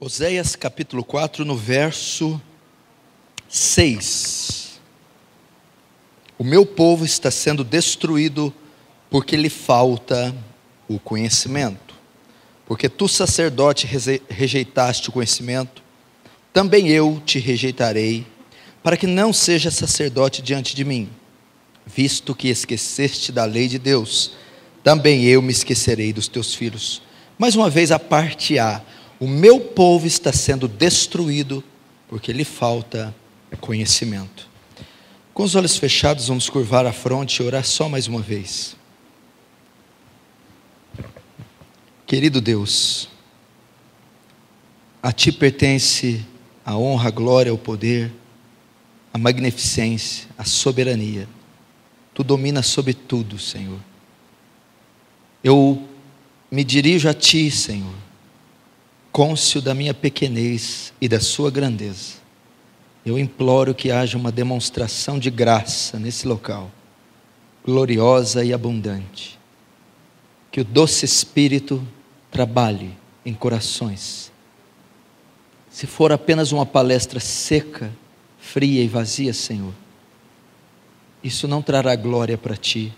Oséias capítulo 4, no verso 6. O meu povo está sendo destruído porque lhe falta o conhecimento. Porque tu, sacerdote, rejeitaste o conhecimento, também eu te rejeitarei, para que não seja sacerdote diante de mim. Visto que esqueceste da lei de Deus, também eu me esquecerei dos teus filhos. Mais uma vez, a parte A o meu povo está sendo destruído porque lhe falta conhecimento. Com os olhos fechados, vamos curvar a fronte e orar só mais uma vez. Querido Deus, a Ti pertence a honra, a glória, o poder, a magnificência, a soberania. Tu dominas sobre tudo, Senhor. Eu me dirijo a Ti, Senhor côncio da minha pequenez e da sua grandeza, eu imploro que haja uma demonstração de graça nesse local, gloriosa e abundante. Que o doce Espírito trabalhe em corações. Se for apenas uma palestra seca, fria e vazia, Senhor, isso não trará glória para ti,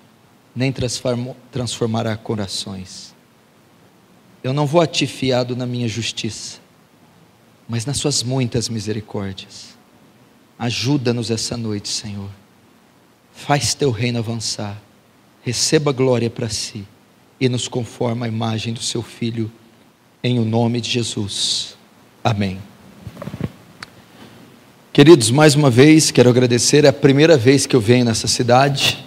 nem transformará corações. Eu não vou a ti fiado na minha justiça, mas nas suas muitas misericórdias. Ajuda-nos essa noite, Senhor. Faz teu reino avançar. Receba glória para si e nos conforma a imagem do seu filho em o nome de Jesus. Amém. Queridos, mais uma vez quero agradecer, é a primeira vez que eu venho nessa cidade.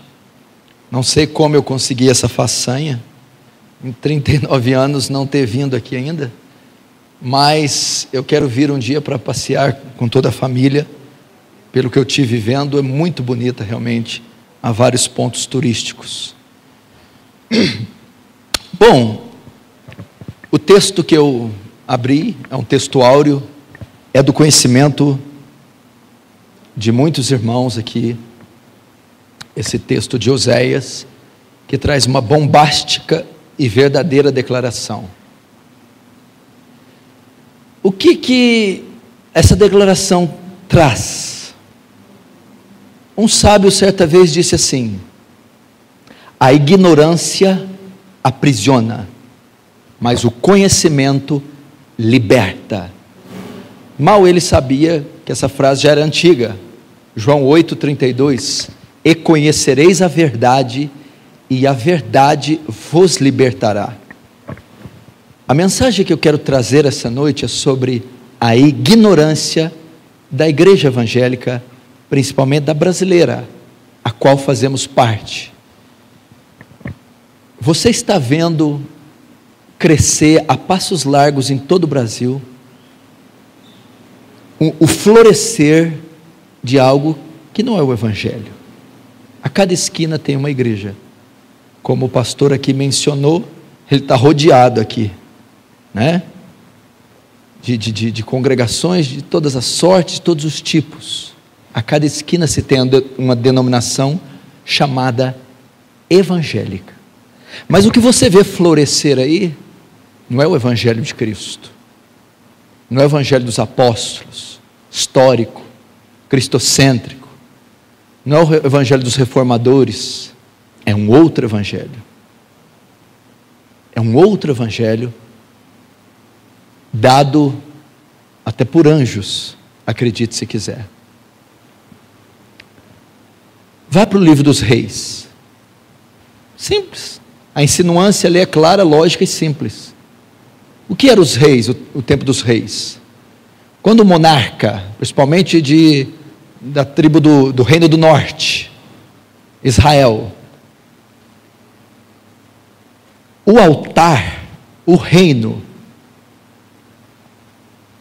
Não sei como eu consegui essa façanha em 39 anos não ter vindo aqui ainda, mas eu quero vir um dia para passear com toda a família. Pelo que eu tive vendo, é muito bonita realmente. Há vários pontos turísticos. Bom, o texto que eu abri é um texto áureo, é do conhecimento de muitos irmãos aqui. Esse texto de Oséias, que traz uma bombástica e verdadeira declaração. O que que essa declaração traz? Um sábio certa vez disse assim: a ignorância aprisiona, mas o conhecimento liberta. Mal ele sabia que essa frase já era antiga. João 8:32 E conhecereis a verdade e a verdade vos libertará. A mensagem que eu quero trazer essa noite é sobre a ignorância da igreja evangélica, principalmente da brasileira, a qual fazemos parte. Você está vendo crescer a passos largos em todo o Brasil o florescer de algo que não é o Evangelho. A cada esquina tem uma igreja. Como o pastor aqui mencionou, ele está rodeado aqui, né? De, de, de, congregações de todas as sortes, de todos os tipos. A cada esquina se tem uma denominação chamada evangélica. Mas o que você vê florescer aí não é o Evangelho de Cristo, não é o Evangelho dos apóstolos, histórico, cristocêntrico, não é o Evangelho dos reformadores, é um outro evangelho. É um outro evangelho dado até por anjos, acredite se quiser. Vá para o livro dos reis. Simples. A insinuância ali é clara, lógica e simples. O que eram os reis, o, o tempo dos reis? Quando o monarca, principalmente de, da tribo do, do Reino do Norte, Israel, o altar, o reino,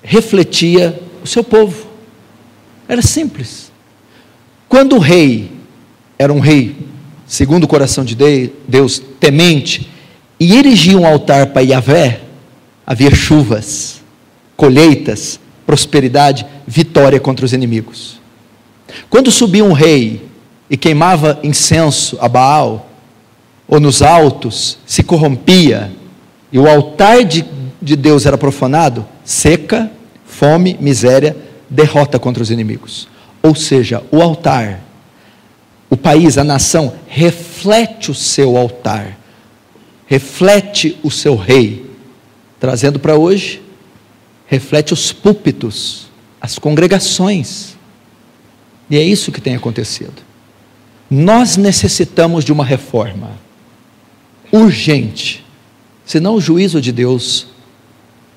refletia o seu povo. Era simples. Quando o rei era um rei, segundo o coração de Deus, temente, e erigia um altar para Yahvé, havia chuvas. colheitas, prosperidade, vitória contra os inimigos. Quando subia um rei e queimava incenso a Baal, ou nos altos, se corrompia, e o altar de, de Deus era profanado, seca, fome, miséria, derrota contra os inimigos. Ou seja, o altar, o país, a nação, reflete o seu altar, reflete o seu rei, trazendo para hoje, reflete os púlpitos, as congregações. E é isso que tem acontecido. Nós necessitamos de uma reforma urgente, senão o juízo de Deus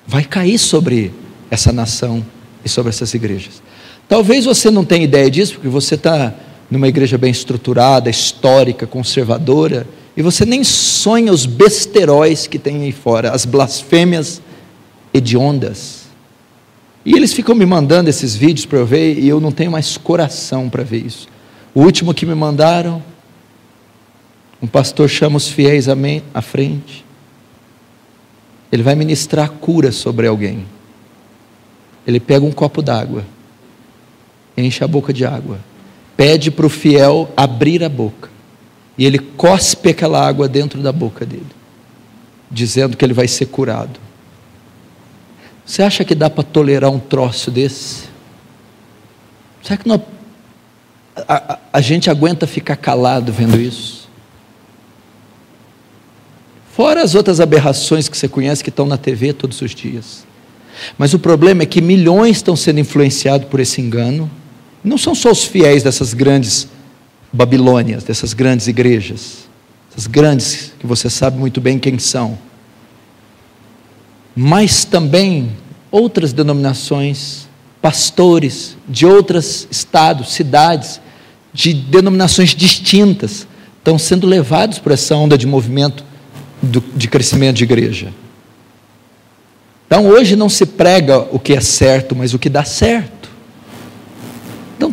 vai cair sobre essa nação e sobre essas igrejas. Talvez você não tenha ideia disso, porque você está numa igreja bem estruturada, histórica, conservadora, e você nem sonha os besteróis que tem aí fora, as blasfêmias hediondas. E eles ficam me mandando esses vídeos para eu ver, e eu não tenho mais coração para ver isso. O último que me mandaram, um pastor chama os fiéis à frente. Ele vai ministrar cura sobre alguém. Ele pega um copo d'água, enche a boca de água, pede para o fiel abrir a boca, e ele cospe aquela água dentro da boca dele, dizendo que ele vai ser curado. Você acha que dá para tolerar um troço desse? Será que não a, a, gente aguenta ficar calado vendo isso? Fora as outras aberrações que você conhece que estão na TV todos os dias. Mas o problema é que milhões estão sendo influenciados por esse engano. Não são só os fiéis dessas grandes Babilônias, dessas grandes igrejas, essas grandes que você sabe muito bem quem são, mas também outras denominações, pastores de outros estados, cidades, de denominações distintas estão sendo levados por essa onda de movimento do, de crescimento de igreja. Então hoje não se prega o que é certo, mas o que dá certo.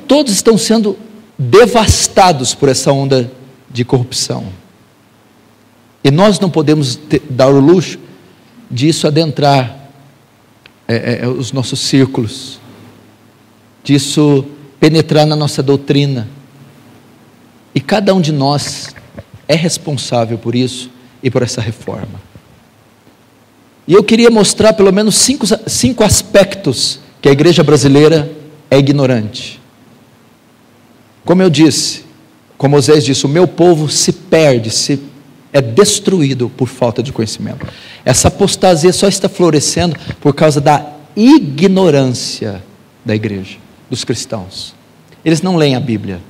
Todos estão sendo devastados por essa onda de corrupção. E nós não podemos ter, dar o luxo disso adentrar é, é, os nossos círculos, disso penetrar na nossa doutrina, e cada um de nós é responsável por isso e por essa reforma. E eu queria mostrar pelo menos cinco, cinco aspectos que a igreja brasileira é ignorante. Como eu disse, como Moisés disse, o meu povo se perde, se é destruído por falta de conhecimento. Essa apostasia só está florescendo por causa da ignorância da igreja, dos cristãos. Eles não leem a Bíblia.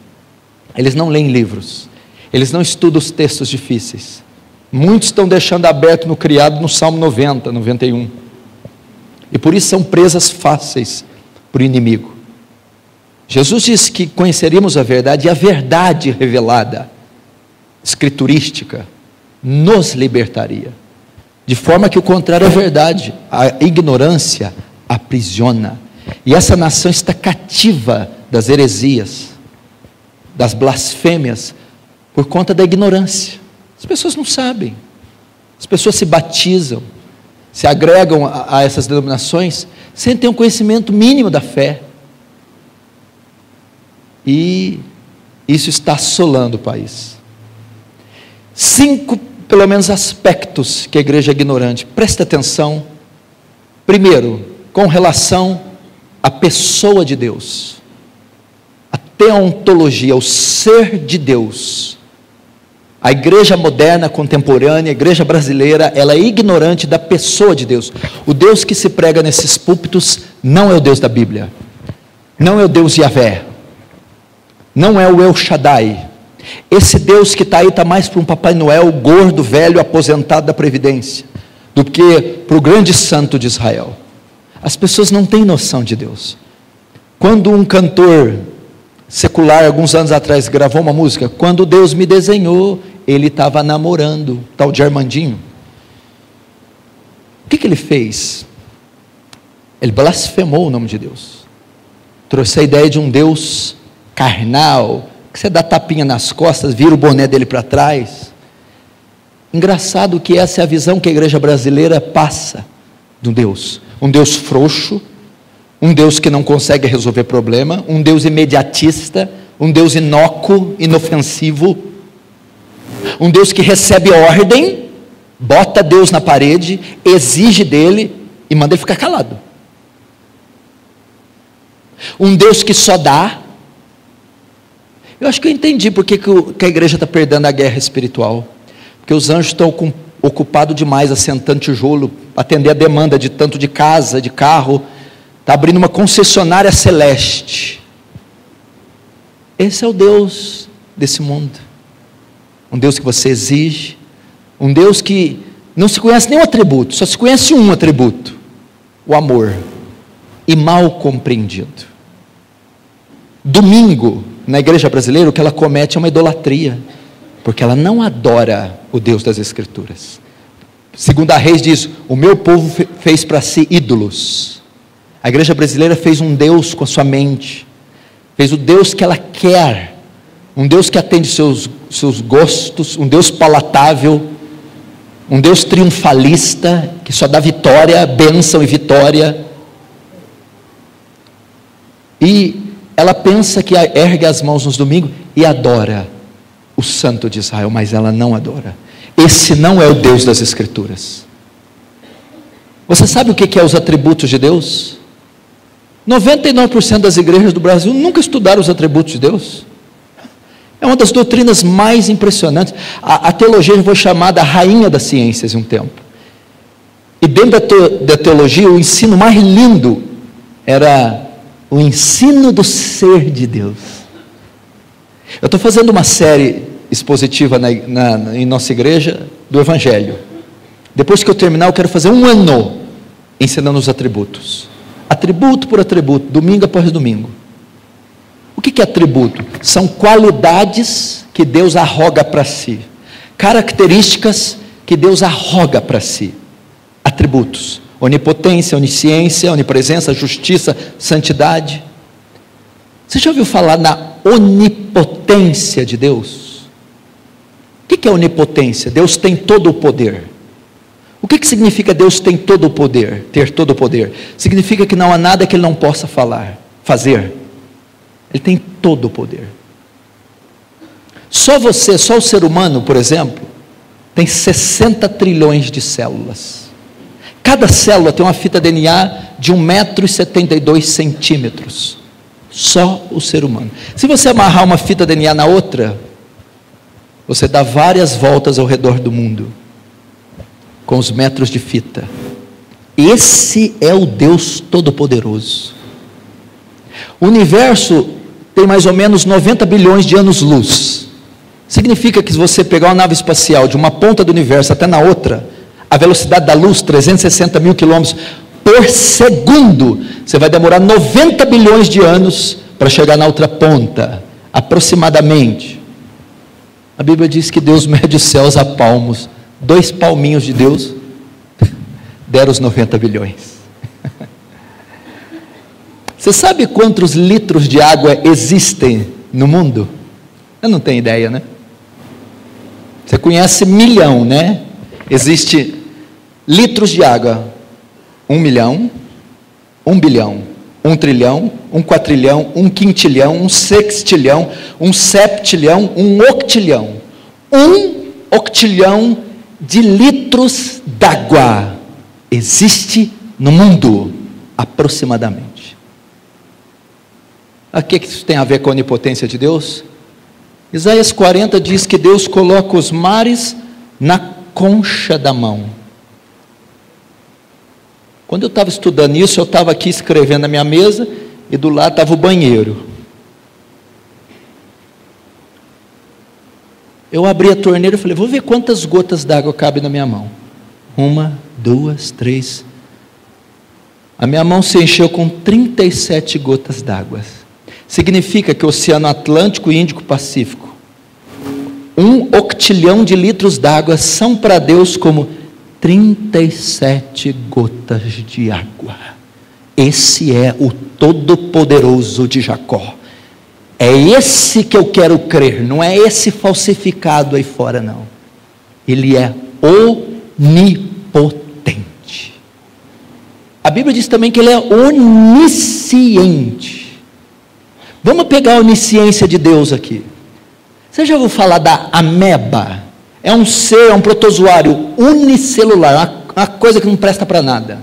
Eles não leem livros, eles não estudam os textos difíceis. Muitos estão deixando aberto no criado no Salmo 90, 91. E por isso são presas fáceis para o inimigo. Jesus disse que conheceríamos a verdade e a verdade revelada, escriturística, nos libertaria. De forma que o contrário é verdade, a ignorância aprisiona. E essa nação está cativa das heresias das blasfêmias por conta da ignorância. As pessoas não sabem. As pessoas se batizam, se agregam a, a essas denominações sem ter um conhecimento mínimo da fé. E isso está assolando o país. Cinco, pelo menos, aspectos que a igreja é ignorante. Presta atenção. Primeiro, com relação à pessoa de Deus teontologia, o ser de Deus. A igreja moderna, contemporânea, a igreja brasileira, ela é ignorante da pessoa de Deus. O Deus que se prega nesses púlpitos não é o Deus da Bíblia. Não é o Deus Yahvé. Não é o El Shaddai. Esse Deus que está aí está mais para um Papai Noel gordo, velho, aposentado da Previdência, do que para o grande santo de Israel. As pessoas não têm noção de Deus. Quando um cantor secular, alguns anos atrás, gravou uma música. Quando Deus me desenhou, ele estava namorando, tal de Armandinho. O que, que ele fez? Ele blasfemou o nome de Deus. Trouxe a ideia de um Deus carnal, que você dá tapinha nas costas, vira o boné dele para trás. Engraçado que essa é a visão que a igreja brasileira passa de um Deus. um Deus frouxo, um Deus que não consegue resolver problema, um Deus imediatista, um Deus inócuo, inofensivo, um Deus que recebe ordem, bota Deus na parede, exige dele e manda ele ficar calado. Um Deus que só dá. Eu acho que eu entendi porque que a igreja está perdendo a guerra espiritual. Porque os anjos estão ocupados demais assentando tijolo, atender a demanda de tanto de casa, de carro. Está abrindo uma concessionária celeste. Esse é o Deus desse mundo. Um Deus que você exige. Um Deus que não se conhece nenhum atributo, só se conhece um atributo: o amor. E mal compreendido. Domingo, na igreja brasileira, o que ela comete é uma idolatria, porque ela não adora o Deus das Escrituras. Segundo a Reis diz: O meu povo fez para si ídolos. A igreja brasileira fez um Deus com a sua mente, fez o Deus que ela quer, um Deus que atende seus, seus gostos, um Deus palatável, um Deus triunfalista, que só dá vitória, bênção e vitória. E ela pensa que ergue as mãos nos domingos e adora o Santo de Israel, mas ela não adora. Esse não é o Deus das Escrituras. Você sabe o que é os atributos de Deus? 99% das igrejas do Brasil nunca estudaram os atributos de Deus. É uma das doutrinas mais impressionantes. A, a teologia foi chamada a rainha das ciências em um tempo. E dentro da, te, da teologia, o ensino mais lindo era o ensino do ser de Deus. Eu estou fazendo uma série expositiva na, na, em nossa igreja do Evangelho. Depois que eu terminar, eu quero fazer um ano ensinando os atributos. Atributo por atributo, domingo após domingo. O que é atributo? São qualidades que Deus arroga para si, características que Deus arroga para si. Atributos: onipotência, onisciência, onipresença, justiça, santidade. Você já ouviu falar na onipotência de Deus? O que é onipotência? Deus tem todo o poder. O que, significa Deus tem todo o poder, ter todo o poder? Significa que não há nada que Ele não possa falar, fazer. Ele tem todo o poder. Só você, só o ser humano, por exemplo, tem 60 trilhões de células. Cada célula tem uma fita DNA de 1,72m. Só o ser humano. Se você amarrar uma fita DNA na outra, você dá várias voltas ao redor do mundo com os metros de fita. Esse é o Deus Todo-Poderoso. O universo tem mais ou menos 90 bilhões de anos-luz. Significa que se você pegar uma nave espacial de uma ponta do universo até na outra, a velocidade da luz, 360 mil quilômetros por segundo, você vai demorar 90 bilhões de anos para chegar na outra ponta, aproximadamente. A Bíblia diz que Deus mede os céus a palmos, dois palminhos de Deus deram os 90 bilhões. Você sabe quantos litros de água existem no mundo? Eu não tenho ideia, né? Você conhece milhão, né? Existe litros de água. Um milhão, um bilhão, um trilhão, um quatrilhão, um quintilhão, um sextilhão, um septilhão, um octilhão. Um octilhão de litros d'água existe no mundo, aproximadamente. O que isso tem a ver com a onipotência de Deus? Isaías 40 diz que Deus coloca os mares na concha da mão. Quando eu estava estudando isso, eu estava aqui escrevendo na minha mesa e do lado estava o banheiro. Eu abri a torneira e falei: vou ver quantas gotas d'água cabem na minha mão. Uma, duas, três. A minha mão se encheu com 37 gotas d'água significa que o Oceano Atlântico e Índico Pacífico, um octilhão de litros d'água são para Deus como 37 gotas de água. Esse é o Todo-Poderoso de Jacó. É esse que eu quero crer, não é esse falsificado aí fora, não. Ele é onipotente. A Bíblia diz também que ele é onisciente. Vamos pegar a onisciência de Deus aqui. Você já ouviu falar da ameba? É um ser, é um protozoário unicelular, uma coisa que não presta para nada.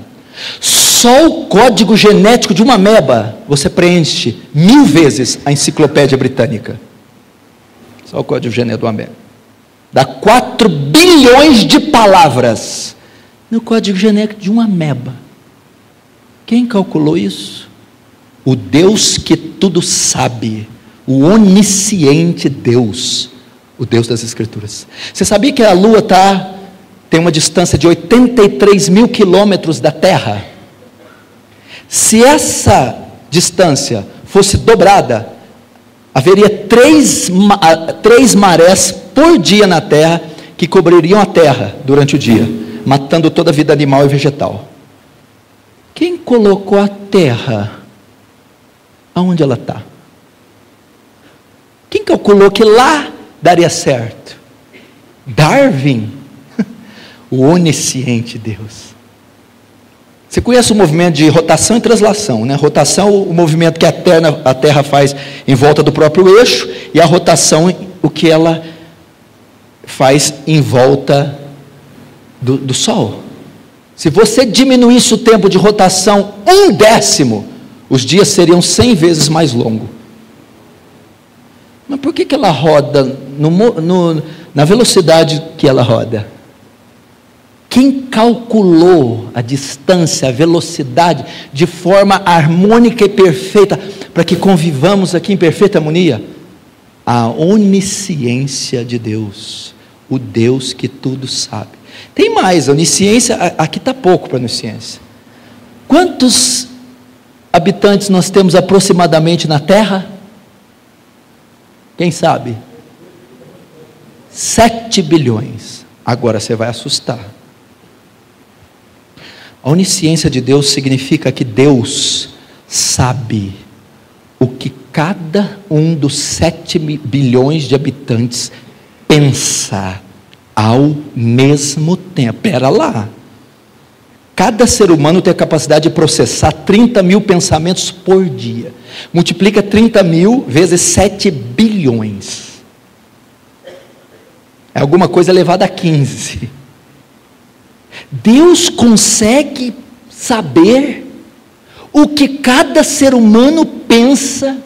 Só o código genético de uma ameba você preenche mil vezes a enciclopédia britânica. Só o código genético de uma ameba. Dá 4 bilhões de palavras no código genético de uma ameba. Quem calculou isso? O Deus que tudo sabe, o onisciente Deus, o Deus das Escrituras. Você sabia que a Lua tá, tem uma distância de 83 mil quilômetros da Terra? Se essa distância fosse dobrada, haveria três, três marés por dia na terra que cobririam a terra durante o dia, matando toda a vida animal e vegetal. Quem colocou a terra aonde ela está? Quem calculou que lá daria certo? Darwin, o onisciente Deus. Você conhece o movimento de rotação e translação, né? Rotação, o movimento que a terra, a terra faz em volta do próprio eixo, e a rotação, o que ela faz em volta do, do Sol. Se você diminuísse o tempo de rotação um décimo, os dias seriam cem vezes mais longos. Mas por que, que ela roda no, no, na velocidade que ela roda? Quem calculou a distância, a velocidade, de forma harmônica e perfeita, para que convivamos aqui em perfeita harmonia? A onisciência de Deus, o Deus que tudo sabe. Tem mais, a onisciência, aqui está pouco para a onisciência. Quantos habitantes nós temos aproximadamente na Terra? Quem sabe? Sete bilhões. Agora você vai assustar. A onisciência de Deus significa que Deus sabe o que cada um dos sete bilhões de habitantes pensa ao mesmo tempo. Pera lá. Cada ser humano tem a capacidade de processar 30 mil pensamentos por dia. Multiplica 30 mil vezes 7 bilhões. É alguma coisa elevada a 15. Deus consegue saber o que cada ser humano pensa,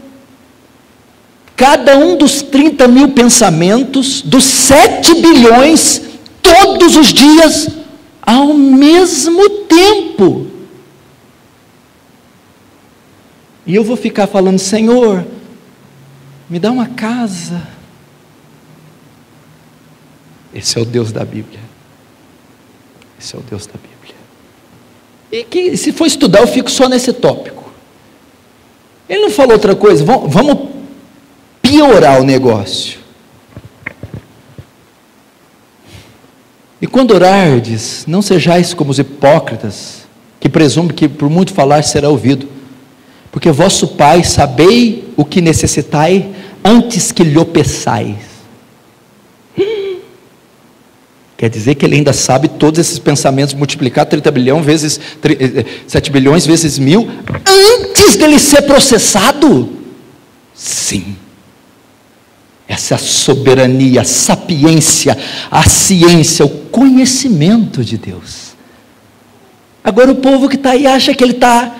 cada um dos 30 mil pensamentos, dos 7 bilhões, todos os dias, ao mesmo tempo. E eu vou ficar falando, Senhor, me dá uma casa. Esse é o Deus da Bíblia. Esse é o Deus da Bíblia. E que, se for estudar, eu fico só nesse tópico. Ele não falou outra coisa, vamos, piorar o negócio. E quando orardes, não sejais como os hipócritas, que presumem que por muito falar será ouvido, porque vosso Pai sabei o que necessitai antes que lhe peçais. Quer dizer que ele ainda sabe todos esses pensamentos, multiplicar 30 bilhões vezes 7 eh, bilhões vezes mil, antes dele ser processado? Sim. Essa é a soberania, a sapiência, a ciência, o conhecimento de Deus. Agora o povo que está aí acha que ele está,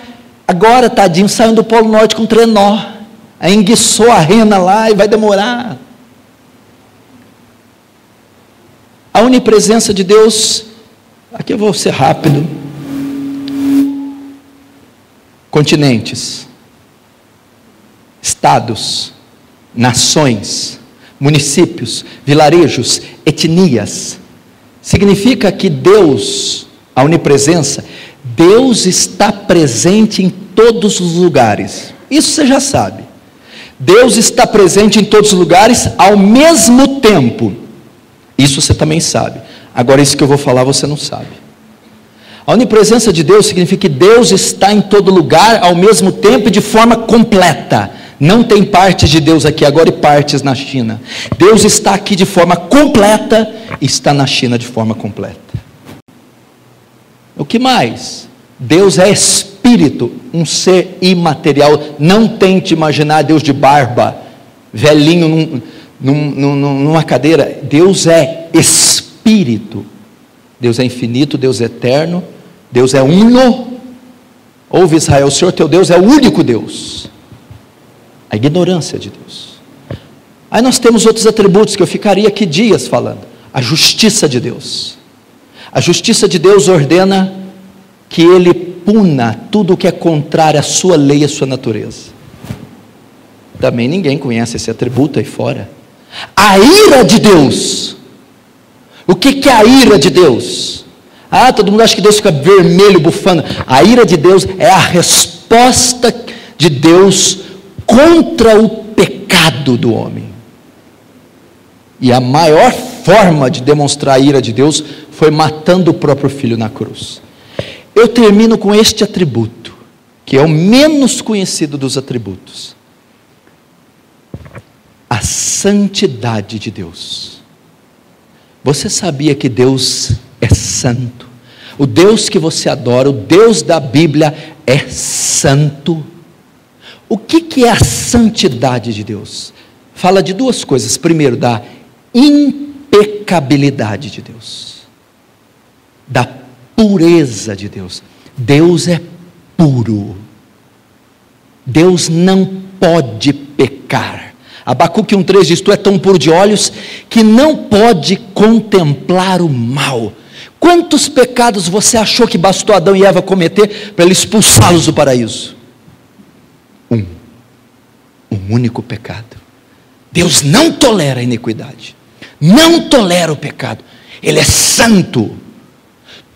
agora, tadinho, saindo do Polo Norte com trenó, aí enguiçou a rena lá e vai demorar. A onipresença de Deus, aqui eu vou ser rápido. Continentes, estados, nações, municípios, vilarejos, etnias. Significa que Deus, a onipresença, Deus está presente em todos os lugares. Isso você já sabe. Deus está presente em todos os lugares ao mesmo tempo. Isso você também sabe. Agora, isso que eu vou falar você não sabe. A onipresença de Deus significa que Deus está em todo lugar ao mesmo tempo e de forma completa. Não tem partes de Deus aqui agora e partes na China. Deus está aqui de forma completa e está na China de forma completa. O que mais? Deus é espírito, um ser imaterial. Não tente imaginar Deus de barba, velhinho num, num, num, numa cadeira. Deus é espírito. Deus é infinito, Deus é eterno, Deus é uno. Ouve Israel, o Senhor teu Deus é o único Deus. A ignorância de Deus. Aí nós temos outros atributos que eu ficaria aqui dias falando. A justiça de Deus. A justiça de Deus ordena que ele puna tudo o que é contrário à sua lei e à sua natureza. Também ninguém conhece esse atributo aí fora. A ira de Deus. O que, que é a ira de Deus? Ah, todo mundo acha que Deus fica vermelho, bufando. A ira de Deus é a resposta de Deus contra o pecado do homem. E a maior forma de demonstrar a ira de Deus foi matando o próprio filho na cruz. Eu termino com este atributo, que é o menos conhecido dos atributos: a santidade de Deus. Você sabia que Deus é santo? O Deus que você adora, o Deus da Bíblia, é santo. O que, que é a santidade de Deus? Fala de duas coisas. Primeiro, da impecabilidade de Deus, da pureza de Deus. Deus é puro. Deus não pode pecar. Abacuque 1,3 diz: Tu é tão puro de olhos que não pode contemplar o mal. Quantos pecados você achou que bastou Adão e Eva cometer para ele expulsá-los do paraíso? Um. Um único pecado. Deus não tolera a iniquidade não tolera o pecado. Ele é santo.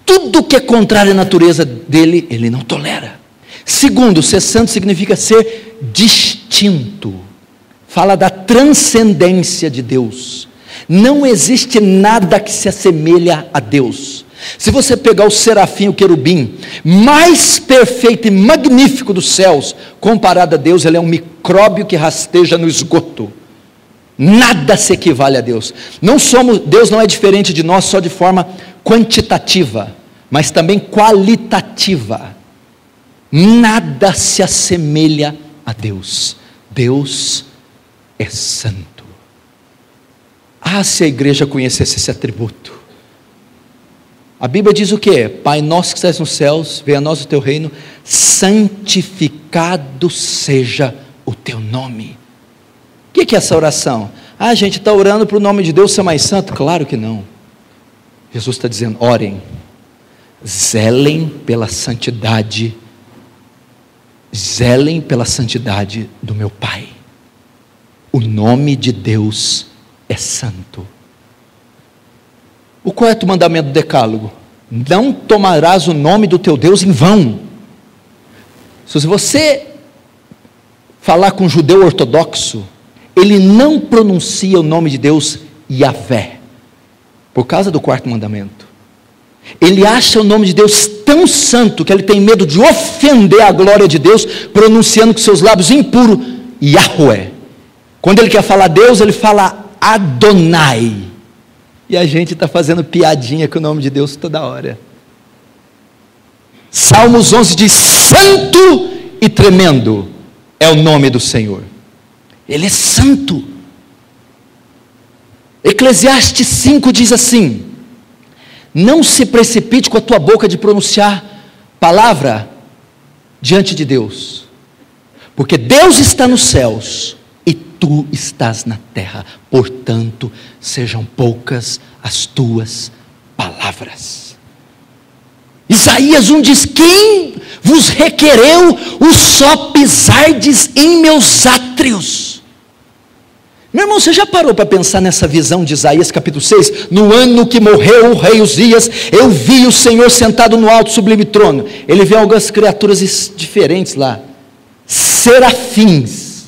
Tudo que é contrário à natureza dele, ele não tolera. Segundo, ser santo significa ser distinto. Fala da transcendência de Deus. Não existe nada que se assemelha a Deus. Se você pegar o serafim, o querubim, mais perfeito e magnífico dos céus, comparado a Deus, ele é um micróbio que rasteja no esgoto. Nada se equivale a Deus. Não somos, Deus não é diferente de nós só de forma quantitativa, mas também qualitativa. Nada se assemelha a Deus. Deus é santo. Ah, se a igreja conhecesse esse atributo. A Bíblia diz o que? Pai nosso que estás nos céus, venha a nós o teu reino, santificado seja o teu nome. O que, é essa oração? Ah, gente está orando para o nome de Deus ser mais santo? Claro que não. Jesus está dizendo: orem, zelem pela santidade, zelem pela santidade do meu Pai. O nome de Deus é santo. O quarto mandamento do Decálogo: não tomarás o nome do teu Deus em vão. Se você falar com um judeu ortodoxo, ele não pronuncia o nome de Deus Yahvé, por causa do quarto mandamento. Ele acha o nome de Deus tão santo que ele tem medo de ofender a glória de Deus, pronunciando com seus lábios impuros Yahweh. Quando ele quer falar Deus, ele fala Adonai. E a gente está fazendo piadinha com o nome de Deus toda hora. Salmos 11 diz: Santo e tremendo é o nome do Senhor. Ele é santo. Eclesiastes 5 diz assim: Não se precipite com a tua boca de pronunciar palavra diante de Deus, porque Deus está nos céus e tu estás na terra, portanto, sejam poucas as tuas palavras. Isaías 1 diz: Quem vos requereu o só pisardes em meus átrios? Meu irmão, você já parou para pensar nessa visão de Isaías capítulo 6? No ano que morreu o rei Uzias, eu vi o Senhor sentado no alto sublime trono. Ele vê algumas criaturas diferentes lá. Serafins.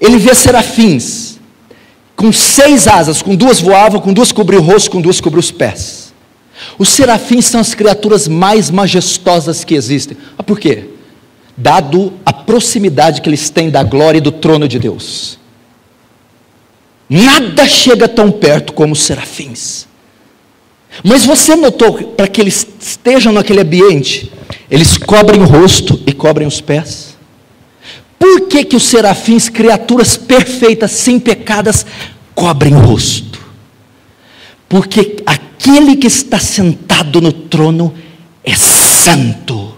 Ele vê serafins. Com seis asas, com duas voavam, com duas cobriu o rosto, com duas cobriu os pés. Os serafins são as criaturas mais majestosas que existem. Ah, por quê? Dado a proximidade que eles têm da glória e do trono de Deus. Nada chega tão perto como os serafins. Mas você notou, para que eles estejam naquele ambiente, eles cobrem o rosto e cobrem os pés? Por que, que os serafins, criaturas perfeitas, sem pecadas, cobrem o rosto? Porque aquele que está sentado no trono é santo.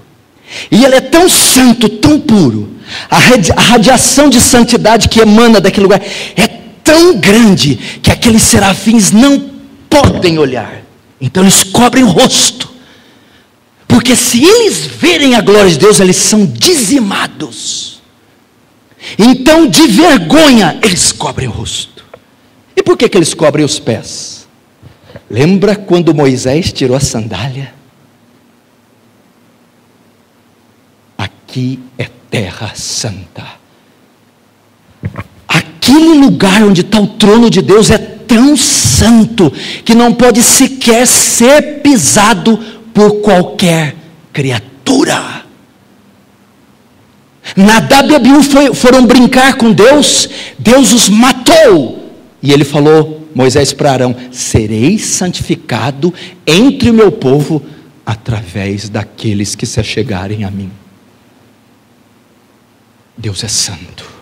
E ele é tão santo, tão puro. A radiação de santidade que emana daquele lugar é tão grande que aqueles serafins não podem olhar. Então eles cobrem o rosto. Porque se eles verem a glória de Deus, eles são dizimados. Então, de vergonha, eles cobrem o rosto. E por que, que eles cobrem os pés? Lembra quando Moisés tirou a sandália? Aqui é terra santa. Aquele lugar onde está o trono de Deus é tão santo que não pode sequer ser pisado por qualquer criatura. Nadab e Abiú foram brincar com Deus, Deus os matou. E ele falou, Moisés para Arão: Serei santificado entre o meu povo através daqueles que se achegarem a mim. Deus é santo.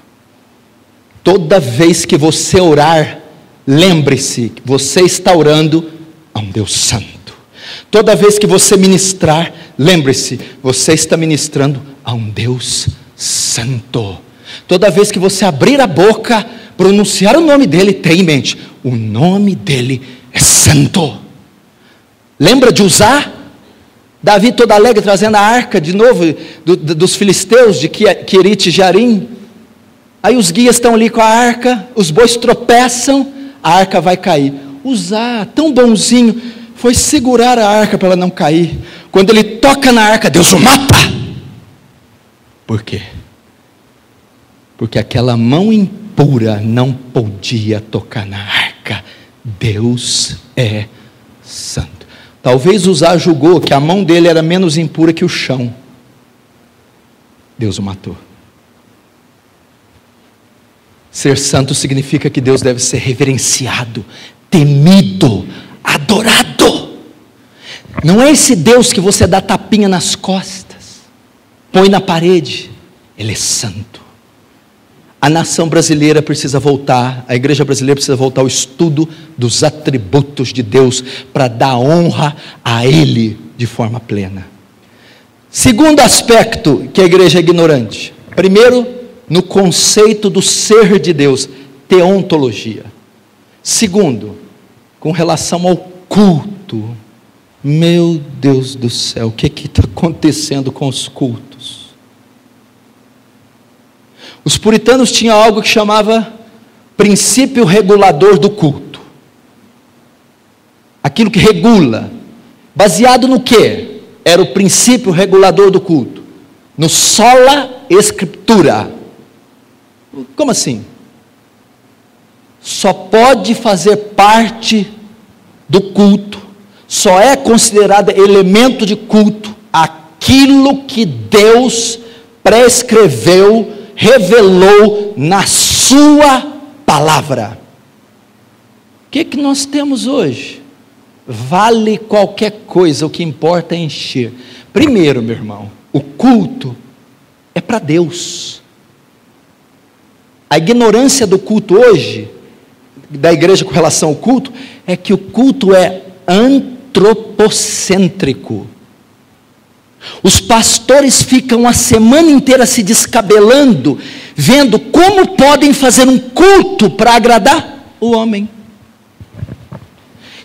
Toda vez que você orar, lembre-se que você está orando a um Deus santo. Toda vez que você ministrar, lembre-se, você está ministrando a um Deus santo. Toda vez que você abrir a boca, pronunciar o nome dele, tenha em mente, o nome dele é santo. Lembra de usar? Davi todo alegre trazendo a arca de novo do, do, dos filisteus de Querite Jarim. Aí os guias estão ali com a arca, os bois tropeçam, a arca vai cair. Usar, tão bonzinho, foi segurar a arca para ela não cair. Quando ele toca na arca, Deus o mata. Por quê? Porque aquela mão impura não podia tocar na arca. Deus é santo. Talvez Uzá julgou que a mão dele era menos impura que o chão. Deus o matou. Ser santo significa que Deus deve ser reverenciado, temido, adorado. Não é esse Deus que você dá tapinha nas costas, põe na parede. Ele é santo. A nação brasileira precisa voltar, a igreja brasileira precisa voltar ao estudo dos atributos de Deus para dar honra a Ele de forma plena. Segundo aspecto que a igreja é ignorante. Primeiro, no conceito do ser de Deus, teontologia. Segundo, com relação ao culto. Meu Deus do céu, o que está acontecendo com os cultos? Os puritanos tinham algo que chamava princípio regulador do culto. Aquilo que regula. Baseado no que? Era o princípio regulador do culto. No sola escritura. Como assim? Só pode fazer parte do culto, só é considerado elemento de culto aquilo que Deus prescreveu, revelou na Sua palavra. O que, que nós temos hoje? Vale qualquer coisa, o que importa é encher. Primeiro, meu irmão, o culto é para Deus. A ignorância do culto hoje, da igreja com relação ao culto, é que o culto é antropocêntrico. Os pastores ficam a semana inteira se descabelando, vendo como podem fazer um culto para agradar o homem.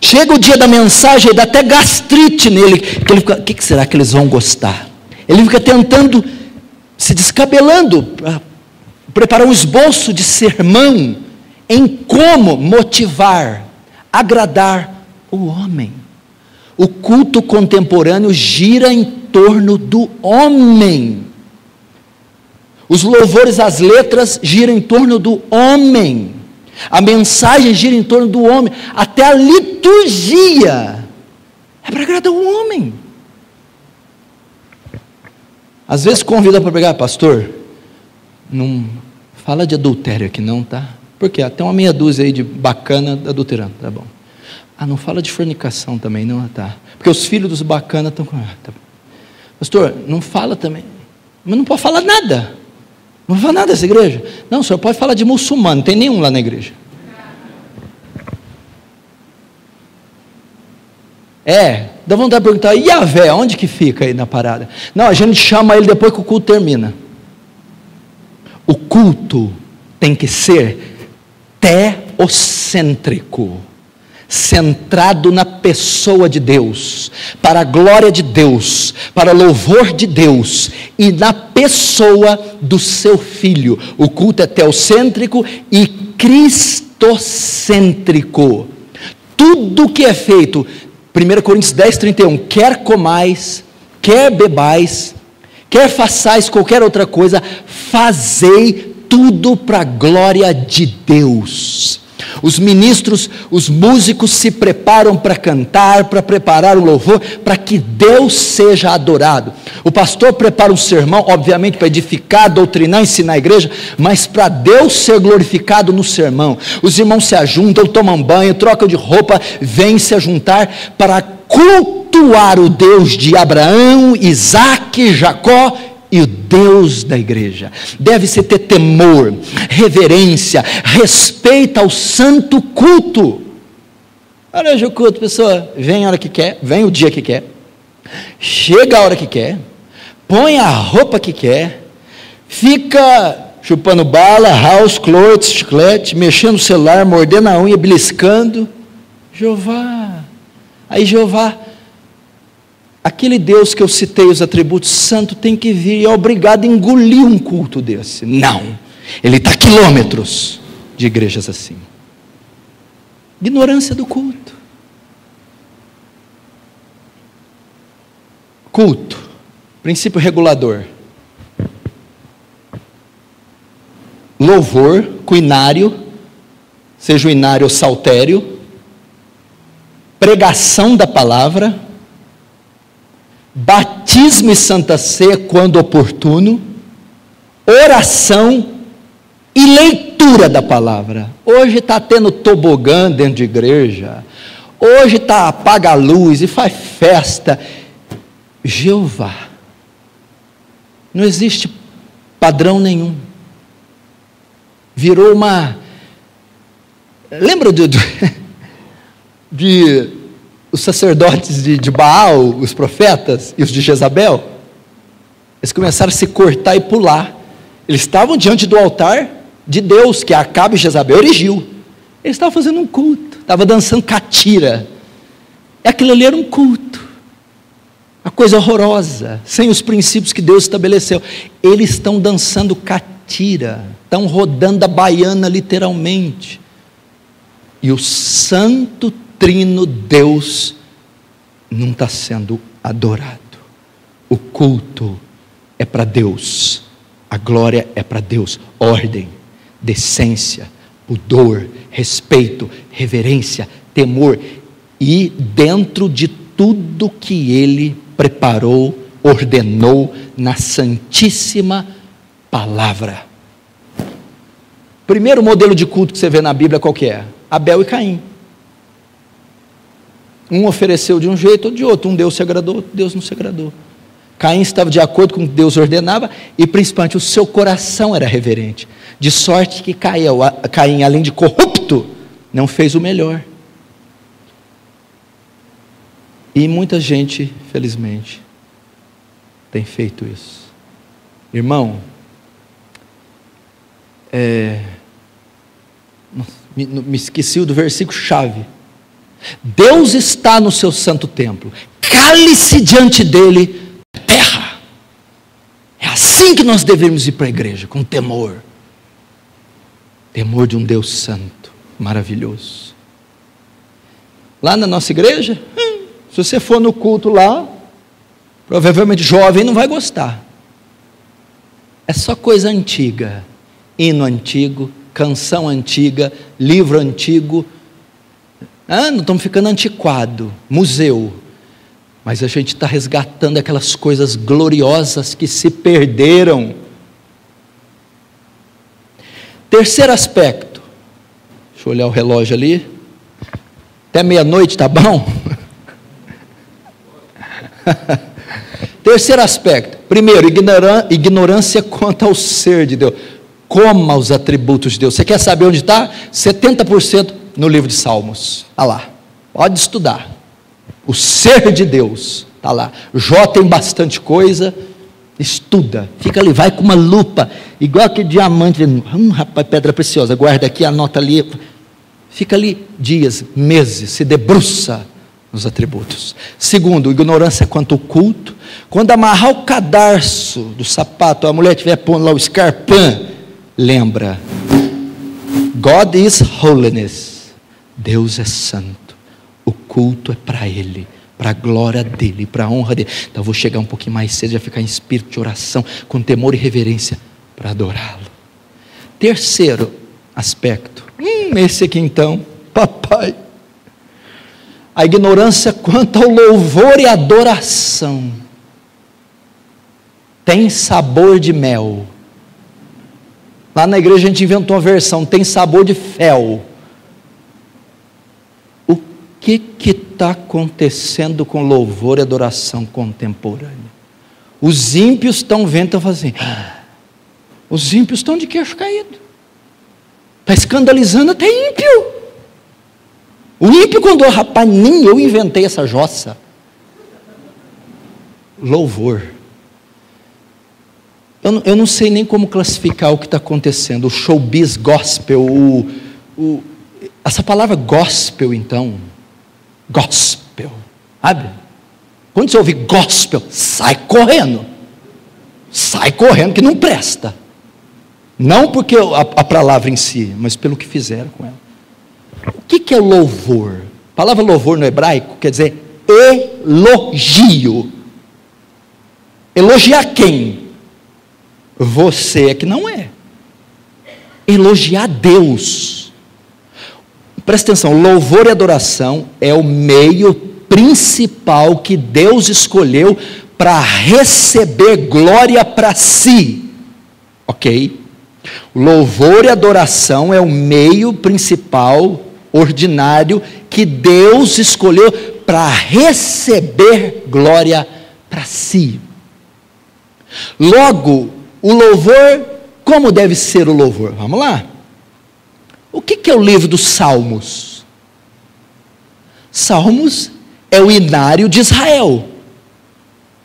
Chega o dia da mensagem dá até gastrite nele. Que ele fica, o que será que eles vão gostar? Ele fica tentando, se descabelando, para preparar um esboço de sermão em como motivar, agradar o homem. O culto contemporâneo gira em torno do homem. Os louvores, as letras giram em torno do homem. A mensagem gira em torno do homem. Até a liturgia é para agradar o homem. Às vezes convida para pregar, pastor, não fala de adultério aqui não, tá? Porque até uma meia dúzia aí de bacana adulterando, tá bom. Ah, não fala de fornicação também, não, tá? Porque os filhos dos bacanas estão com. Ah, tá. Pastor, não fala também. Mas não pode falar nada. Não vai falar nada dessa igreja. Não, o senhor pode falar de muçulmano, não tem nenhum lá na igreja. É, dá vontade de perguntar, e a vé, onde que fica aí na parada? Não, a gente chama ele depois que o culto termina. O culto tem que ser teocêntrico centrado na pessoa de Deus, para a glória de Deus, para louvor de Deus e na pessoa do seu filho. O culto é teocêntrico e cristocêntrico. Tudo que é feito, 1 Coríntios 10, 31, quer comais, quer bebais, quer façais qualquer outra coisa, fazei tudo para a glória de Deus. Os ministros, os músicos se preparam para cantar, para preparar o louvor, para que Deus seja adorado. O pastor prepara um sermão, obviamente, para edificar, doutrinar, ensinar a igreja, mas para Deus ser glorificado no sermão. Os irmãos se ajuntam, tomam banho, trocam de roupa, vêm se juntar para cultuar o Deus de Abraão, Isaac, Jacó Deus da igreja. Deve-se ter temor, reverência, respeito ao santo culto. Olha o culto, pessoa, vem a hora que quer, vem o dia que quer, chega a hora que quer, põe a roupa que quer, fica chupando bala, house, clothes, chiclete, mexendo no celular, mordendo a unha, beliscando. Jeová. Aí Jeová aquele Deus que eu citei os atributos santo tem que vir e é obrigado a engolir um culto desse. Não. Ele está quilômetros de igrejas assim. Ignorância do culto. Culto. Princípio regulador. Louvor, cuinário, seja o inário ou saltério. Pregação da palavra batismo e santa ceia quando oportuno, oração e leitura da palavra. Hoje está tendo tobogã dentro de igreja, hoje está apaga a luz e faz festa. Jeová, não existe padrão nenhum. Virou uma. Lembra de, de os sacerdotes de, de Baal, os profetas e os de Jezabel, eles começaram a se cortar e pular. Eles estavam diante do altar de Deus, que Acabe e Jezabel erigiu. Eles estavam fazendo um culto, estavam dançando catira. Aquilo ali era um culto. Uma coisa horrorosa, sem os princípios que Deus estabeleceu. Eles estão dançando catira, estão rodando a baiana literalmente. E o santo trino Deus não está sendo adorado. O culto é para Deus, a glória é para Deus, ordem, decência, pudor, respeito, reverência, temor, e dentro de tudo que Ele preparou, ordenou na Santíssima Palavra. Primeiro modelo de culto que você vê na Bíblia qual que é? Abel e Caim. Um ofereceu de um jeito ou de outro. Um Deus se agradou, outro Deus não se agradou. Caim estava de acordo com o que Deus ordenava e principalmente o seu coração era reverente. De sorte que Caim, além de corrupto, não fez o melhor. E muita gente, felizmente, tem feito isso. Irmão, é, me, me esqueci do versículo chave. Deus está no seu santo templo. Cale-se diante dele, terra. É assim que nós devemos ir para a igreja, com temor. Temor de um Deus santo, maravilhoso. Lá na nossa igreja, hum, se você for no culto lá, provavelmente jovem não vai gostar. É só coisa antiga, hino antigo, canção antiga, livro antigo, ah, não estamos ficando antiquado, museu. Mas a gente está resgatando aquelas coisas gloriosas que se perderam. Terceiro aspecto. Deixa eu olhar o relógio ali. Até meia-noite, tá bom? Terceiro aspecto. Primeiro, ignorância quanto ao ser de Deus. Coma os atributos de Deus. Você quer saber onde está? 70% no livro de Salmos. Está lá. Pode estudar. O ser de Deus. Está lá. Jó tem bastante coisa. Estuda. Fica ali, vai com uma lupa. Igual aquele diamante. Hum, rapaz, pedra preciosa. Guarda aqui, anota ali. Fica ali dias, meses, se debruça nos atributos. Segundo, ignorância quanto ao culto. Quando amarrar o cadarço do sapato, a mulher estiver pondo lá o escarpão, lembra. God is holiness. Deus é santo. O culto é para Ele, para a glória dEle, para a honra dEle. Então eu vou chegar um pouquinho mais cedo, já ficar em espírito de oração, com temor e reverência, para adorá-lo. Terceiro aspecto. Hum, esse aqui então, papai a ignorância quanto ao louvor e adoração tem sabor de mel. Lá na igreja a gente inventou uma versão, tem sabor de fel. O que está acontecendo com louvor e adoração contemporânea? Os ímpios estão vendo, estão fazendo assim, ah, os ímpios estão de queixo caído. Está escandalizando até ímpio. O ímpio quando, rapaz, nem eu inventei essa jossa. Louvor. Eu, eu não sei nem como classificar o que está acontecendo. O showbiz gospel, o, o, essa palavra gospel, então. Gospel. Sabe? Quando você ouve gospel, sai correndo. Sai correndo que não presta. Não porque a, a palavra em si, mas pelo que fizeram com ela. O que, que é louvor? A palavra louvor no hebraico quer dizer elogio. Elogiar quem? Você é que não é. Elogiar Deus. Presta atenção, louvor e adoração é o meio principal que Deus escolheu para receber glória para si. Ok? Louvor e adoração é o meio principal ordinário que Deus escolheu para receber glória para si. Logo, o louvor, como deve ser o louvor? Vamos lá. O que, é o livro dos Salmos? Salmos é o inário de Israel.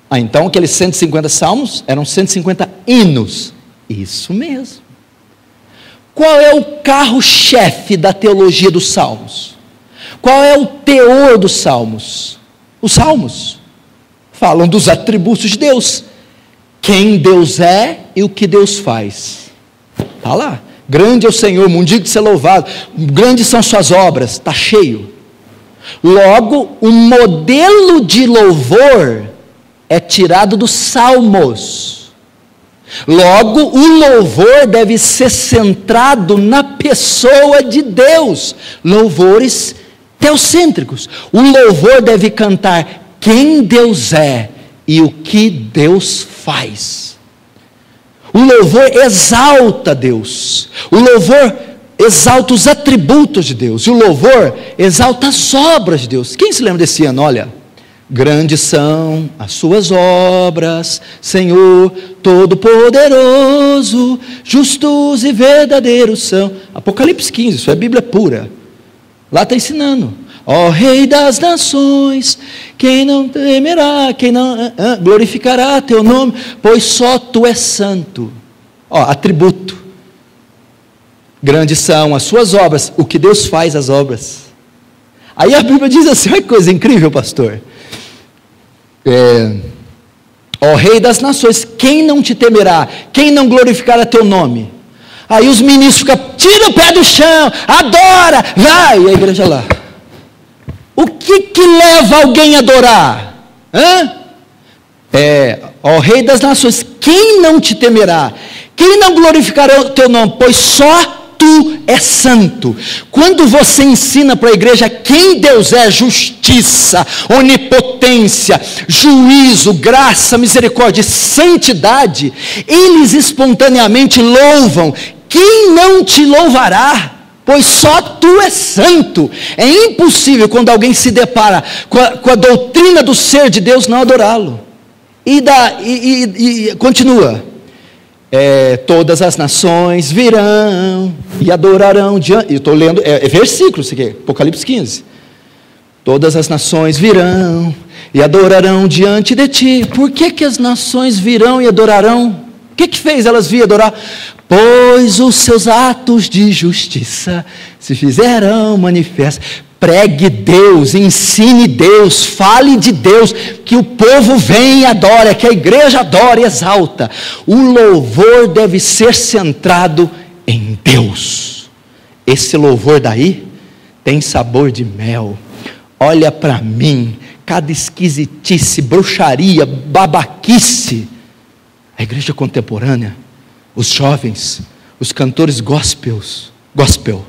Ah, então aqueles 150 salmos eram 150 hinos. Isso mesmo. Qual é o carro-chefe da teologia dos Salmos? Qual é o teor dos Salmos? Os Salmos falam dos atributos de Deus, quem Deus é e o que Deus faz. Está lá. Grande é o Senhor, mundigo de ser louvado, grandes são suas obras, está cheio. Logo, o modelo de louvor é tirado dos Salmos. Logo, o louvor deve ser centrado na pessoa de Deus. Louvores teocêntricos. O louvor deve cantar quem Deus é e o que Deus faz. O louvor exalta Deus. O louvor exalta os atributos de Deus. E o louvor exalta as obras de Deus. Quem se lembra desse ano? Olha, Grandes são as suas obras, Senhor Todo-Poderoso, justos e verdadeiros são. Apocalipse 15, isso é Bíblia pura. Lá está ensinando. Ó Rei das nações, quem não temerá, quem não uh, uh, glorificará teu nome, pois só tu és santo. Ó, atributo. Grandes são as suas obras, o que Deus faz as obras. Aí a Bíblia diz assim: olha que coisa incrível, pastor é, ó Rei das Nações, quem não te temerá? Quem não glorificará teu nome? Aí os ministros ficam, tira o pé do chão, adora, vai, e a igreja lá. O que que leva alguém a adorar? Hã? É, ó Rei das Nações, quem não te temerá? Quem não glorificará o teu nome? Pois só tu é santo. Quando você ensina para a igreja quem Deus é, justiça, onipotência, juízo, graça, misericórdia, santidade, eles espontaneamente louvam. Quem não te louvará? Pois só tu és santo. É impossível quando alguém se depara com a, com a doutrina do ser de Deus não adorá-lo. E, dá, e, e, e continua. É, todas as nações virão e adorarão diante. Eu estou lendo, é, é versículo isso aqui, Apocalipse 15. Todas as nações virão e adorarão diante de ti. Por que, que as nações virão e adorarão? Que, que fez elas vir adorar? Pois os seus atos de justiça se fizeram manifestos. Pregue Deus, ensine Deus, fale de Deus, que o povo vem e adora, que a igreja adora e exalta. O louvor deve ser centrado em Deus. Esse louvor daí tem sabor de mel. Olha para mim, cada esquisitice, bruxaria, babaquice. A igreja contemporânea, os jovens, os cantores gospels, gospel,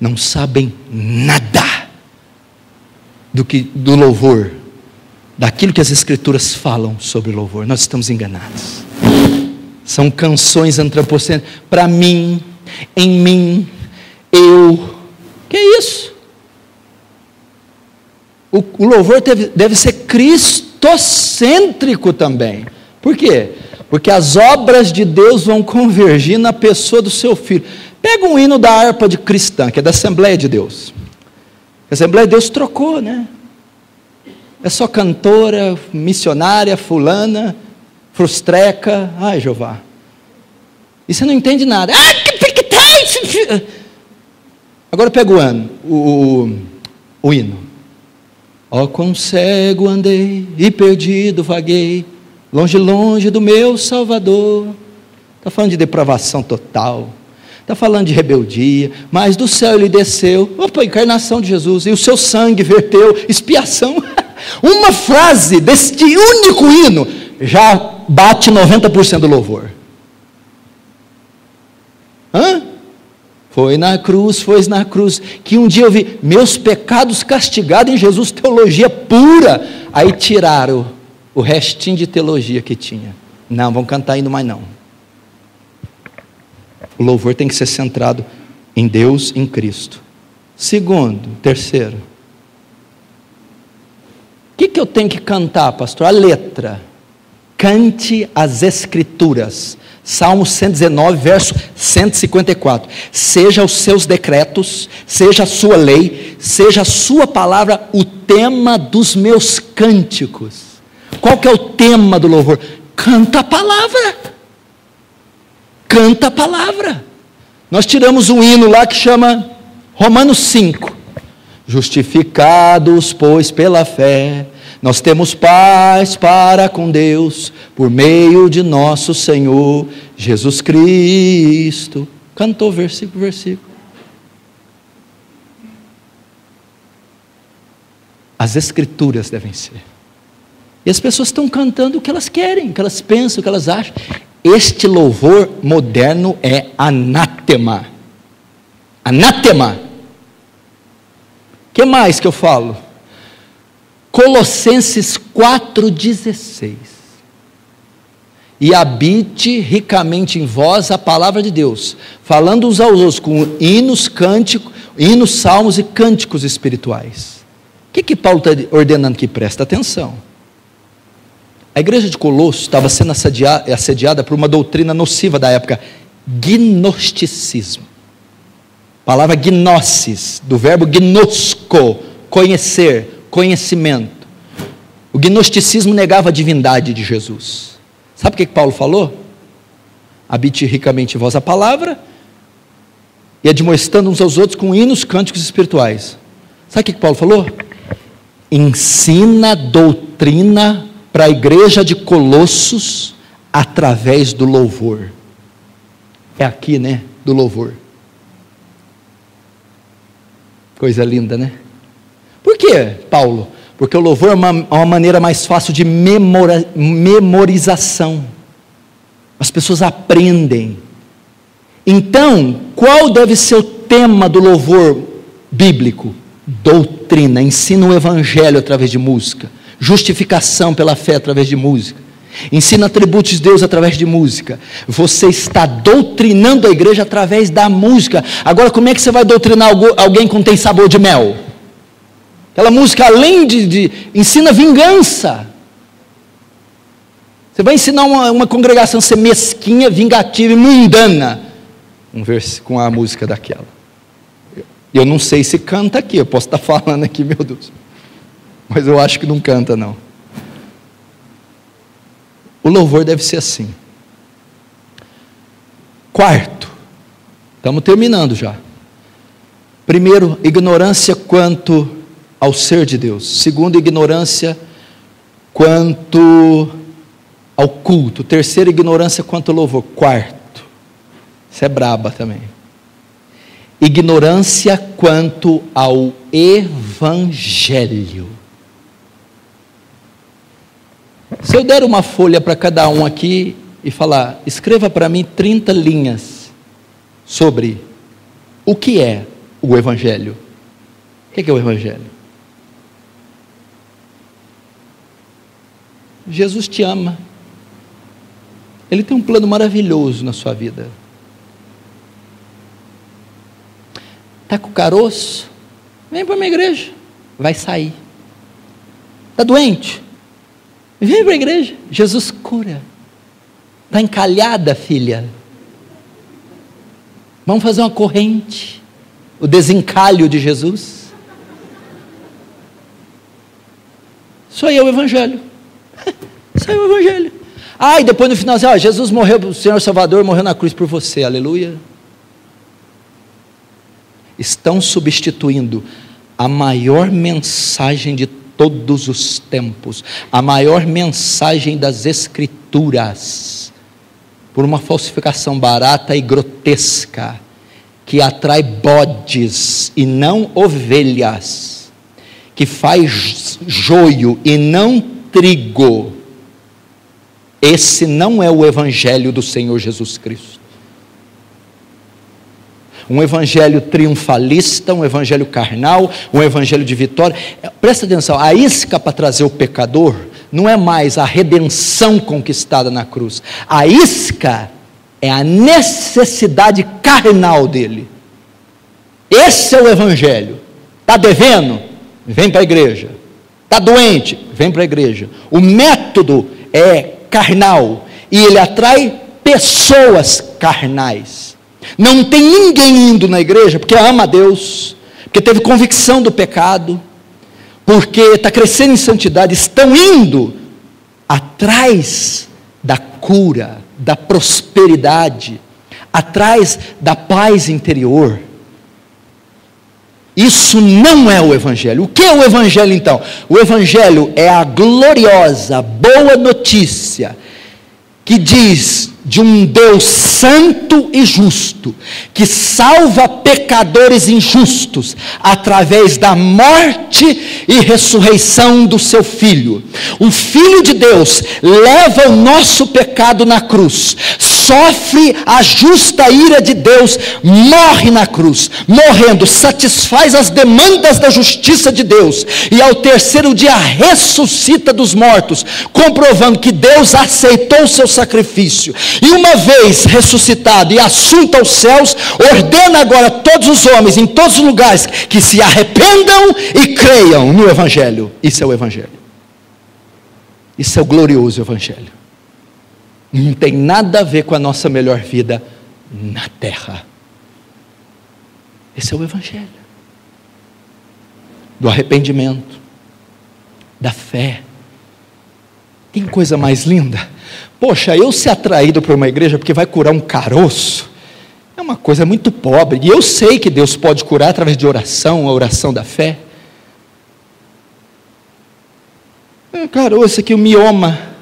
não sabem nada do que do louvor, daquilo que as escrituras falam sobre louvor. Nós estamos enganados. São canções antropocêntricas para mim, em mim, eu. Que é isso? O, o louvor deve, deve ser cristocêntrico também. Por quê? Porque as obras de Deus vão convergir na pessoa do seu filho. Pega um hino da harpa de cristã, que é da Assembleia de Deus. A Assembleia de Deus trocou, né? É só cantora, missionária, fulana, frustreca. Ai, Jeová. E você não entende nada. Ah, Agora pega o ano, o, o, o hino. Ó oh, quão cego andei e perdido vaguei, longe, longe do meu Salvador. Está falando de depravação total, está falando de rebeldia, mas do céu ele desceu, opa, encarnação de Jesus, e o seu sangue verteu, expiação. Uma frase deste único hino já bate 90% do louvor. Hã? Foi na cruz, foi na cruz, que um dia eu vi meus pecados castigados em Jesus, teologia pura. Aí tiraram o restinho de teologia que tinha. Não, vamos cantar indo mais não. O louvor tem que ser centrado em Deus, em Cristo. Segundo, terceiro. O que, que eu tenho que cantar, pastor? A letra. Cante as Escrituras. Salmo 119, verso 154. Seja os seus decretos, seja a sua lei, seja a sua palavra o tema dos meus cânticos. Qual que é o tema do louvor? Canta a palavra. Canta a palavra. Nós tiramos um hino lá que chama Romanos 5. Justificados, pois, pela fé, nós temos paz para com Deus por meio de nosso Senhor Jesus Cristo. Cantou versículo, versículo. As escrituras devem ser. E as pessoas estão cantando o que elas querem, o que elas pensam, o que elas acham. Este louvor moderno é anátema. Anátema. Que mais que eu falo? Colossenses 4,16. E habite ricamente em vós a palavra de Deus, falando uns aos outros com hinos, cânticos, hinos, salmos e cânticos espirituais. O que, que Paulo está ordenando que presta atenção? A igreja de Colosso estava sendo assediada, por uma doutrina nociva da época, gnosticismo. A palavra gnosis, do verbo gnosco, conhecer, conhecimento. O gnosticismo negava a divindade de Jesus. Sabe o que, que Paulo falou? Habite ricamente vós a palavra e admoestando uns aos outros com hinos, cânticos espirituais. Sabe o que, que Paulo falou? Ensina doutrina para a igreja de Colossos através do louvor. É aqui, né? Do louvor. Coisa linda, né? Por quê, Paulo? Porque o louvor é uma, é uma maneira mais fácil de memora, memorização. As pessoas aprendem. Então, qual deve ser o tema do louvor bíblico? Doutrina, ensina o evangelho através de música, justificação pela fé através de música. ensina atributos de Deus através de música. Você está doutrinando a igreja através da música. Agora, como é que você vai doutrinar alguém que tem sabor de mel? Aquela música, além de, de ensina vingança. Você vai ensinar uma, uma congregação a ser mesquinha, vingativa e mundana. Um verso com a música daquela. Eu não sei se canta aqui, eu posso estar falando aqui, meu Deus. Mas eu acho que não canta, não. O louvor deve ser assim. Quarto, estamos terminando já. Primeiro, ignorância quanto ao ser de Deus. Segundo, ignorância quanto ao culto. Terceiro, ignorância quanto ao louvor. Quarto, isso é braba também. Ignorância quanto ao evangelho. Se eu der uma folha para cada um aqui e falar, escreva para mim 30 linhas sobre o que é o Evangelho. O que é, o Evangelho? Jesus te ama. Ele tem um plano maravilhoso na sua vida. Está com caroço? Vem para a minha igreja. Vai sair. Está doente? Vem para a igreja. Jesus cura. Está encalhada, filha. Vamos fazer uma corrente. O desencalho de Jesus. Isso aí é o Evangelho. Isso aí é o Evangelho. Ah, e depois no final, assim, ó, Jesus morreu, o Senhor Salvador morreu na cruz por você, aleluia. Estão substituindo a maior mensagem de todos os tempos, a maior mensagem das Escrituras, por uma falsificação barata e grotesca, que atrai bodes e não ovelhas, que faz joio e não trigo. Esse não é o Evangelho do Senhor Jesus Cristo um evangelho triunfalista, um evangelho carnal, um evangelho de vitória. Presta atenção, a isca para trazer o pecador não é mais a redenção conquistada na cruz. A isca é a necessidade carnal dele. Esse é o evangelho. Está devendo? Vem para a igreja. Está doente? Vem para a igreja. O método é carnal e ele atrai pessoas carnais. Não tem ninguém indo na igreja porque ama a Deus, porque teve convicção do pecado, porque está crescendo em santidade, estão indo atrás da cura, da prosperidade, atrás da paz interior. Isso não é o Evangelho. O que é o Evangelho então? O Evangelho é a gloriosa, boa notícia que diz de um Deus santo e justo, que salva pecadores injustos através da morte e ressurreição do seu Filho. O Filho de Deus leva o nosso pecado na cruz, sofre a justa ira de Deus, morre na cruz, morrendo, satisfaz as demandas da justiça de Deus, e ao terceiro dia ressuscita dos mortos, comprovando que Deus aceitou o seu sacrifício, e uma vez ressuscitado e assunto aos céus, ordena agora a todos os homens, em todos os lugares, que se arrependam e creiam no Evangelho. Isso é o Evangelho. Isso é o glorioso Evangelho não tem nada a ver com a nossa melhor vida na terra. Esse é o Evangelho do arrependimento, da fé. Tem coisa mais linda? Poxa, eu ser atraído por uma igreja porque vai curar um caroço, é uma coisa muito pobre. E eu sei que Deus pode curar através de oração, a oração da fé. Um caroço aqui, o mioma.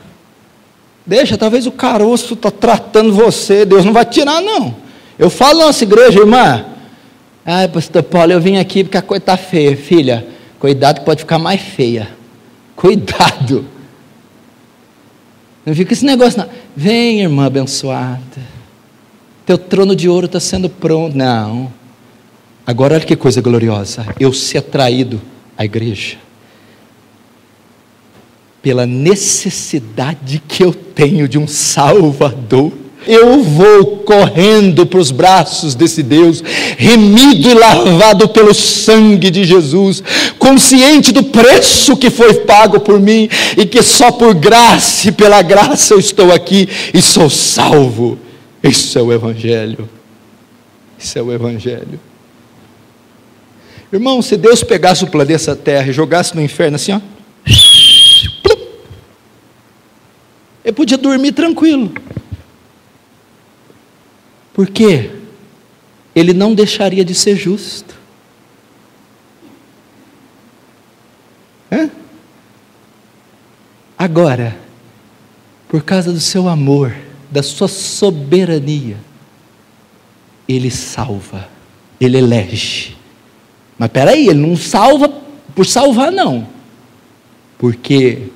Deixa, talvez o caroço está tratando você, Deus não vai tirar, não. Eu falo na nossa igreja, irmã. Ai, pastor Paulo, eu vim aqui porque a coisa está feia. Filha, cuidado que pode ficar mais feia. Cuidado. Não fica esse negócio, não. Vem, irmã abençoada. Teu trono de ouro está sendo pronto. Não. Agora olha que coisa gloriosa. Eu ser atraído à igreja. Pela necessidade que eu tenho de um Salvador. Eu vou correndo para os braços desse Deus, remido e lavado pelo sangue de Jesus, consciente do preço que foi pago por mim e que só por graça e pela graça eu estou aqui e sou salvo. Isso é o Evangelho. Isso é o Evangelho. Irmão, se Deus pegasse o planeta Terra e jogasse no inferno assim, ó, ele podia dormir tranquilo. Por quê? Ele não deixaria de ser justo. Agora, por causa do seu amor, da sua soberania, ele salva, ele elege. Mas peraí, ele não salva por salvar, não. Porque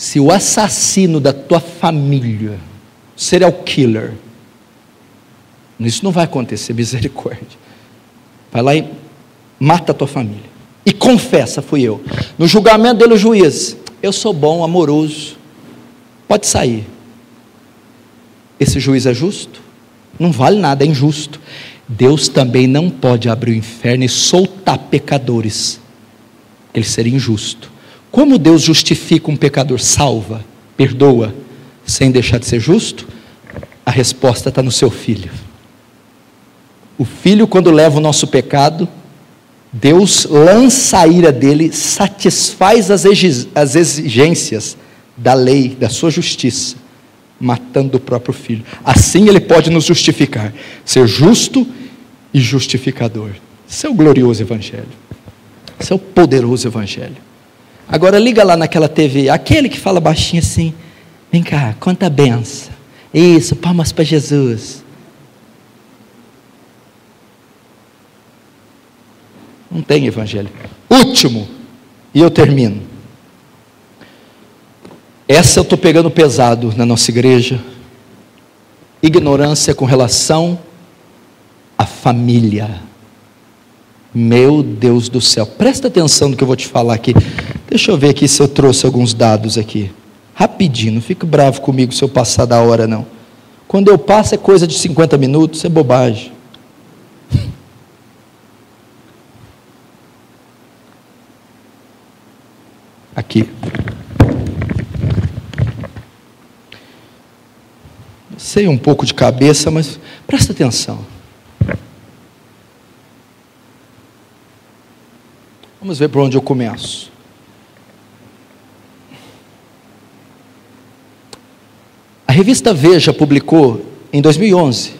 se o assassino da tua família, serial killer, isso não vai acontecer, misericórdia. Vai lá e mata a tua família. E confessa, fui eu. No julgamento dele, o juiz, eu sou bom, amoroso, pode sair. Esse juiz é justo? Não vale nada, é injusto. Deus também não pode abrir o inferno e soltar pecadores. Ele seria injusto. Como Deus justifica um pecador? Salva, perdoa, sem deixar de ser justo? A resposta está no seu filho. O filho, quando leva o nosso pecado, Deus lança a ira dele, satisfaz as exigências da lei, da sua justiça, matando o próprio filho. Assim ele pode nos justificar, ser justo e justificador. É o glorioso Evangelho. É o poderoso Evangelho. Agora liga lá naquela TV, aquele que fala baixinho assim, vem cá, conta a benção. Isso, palmas para Jesus. Não tem evangelho. Último, e eu termino. Essa eu estou pegando pesado na nossa igreja. Ignorância com relação à família. Meu Deus do céu, presta atenção no que eu vou te falar aqui. Deixa eu ver aqui se eu trouxe alguns dados aqui. Rapidinho, não fique bravo comigo se eu passar da hora, não. Quando eu passo é coisa de 50 minutos, é bobagem. Aqui. Sei um pouco de cabeça, mas presta atenção. Vamos ver por onde eu começo. A revista Veja publicou em 2011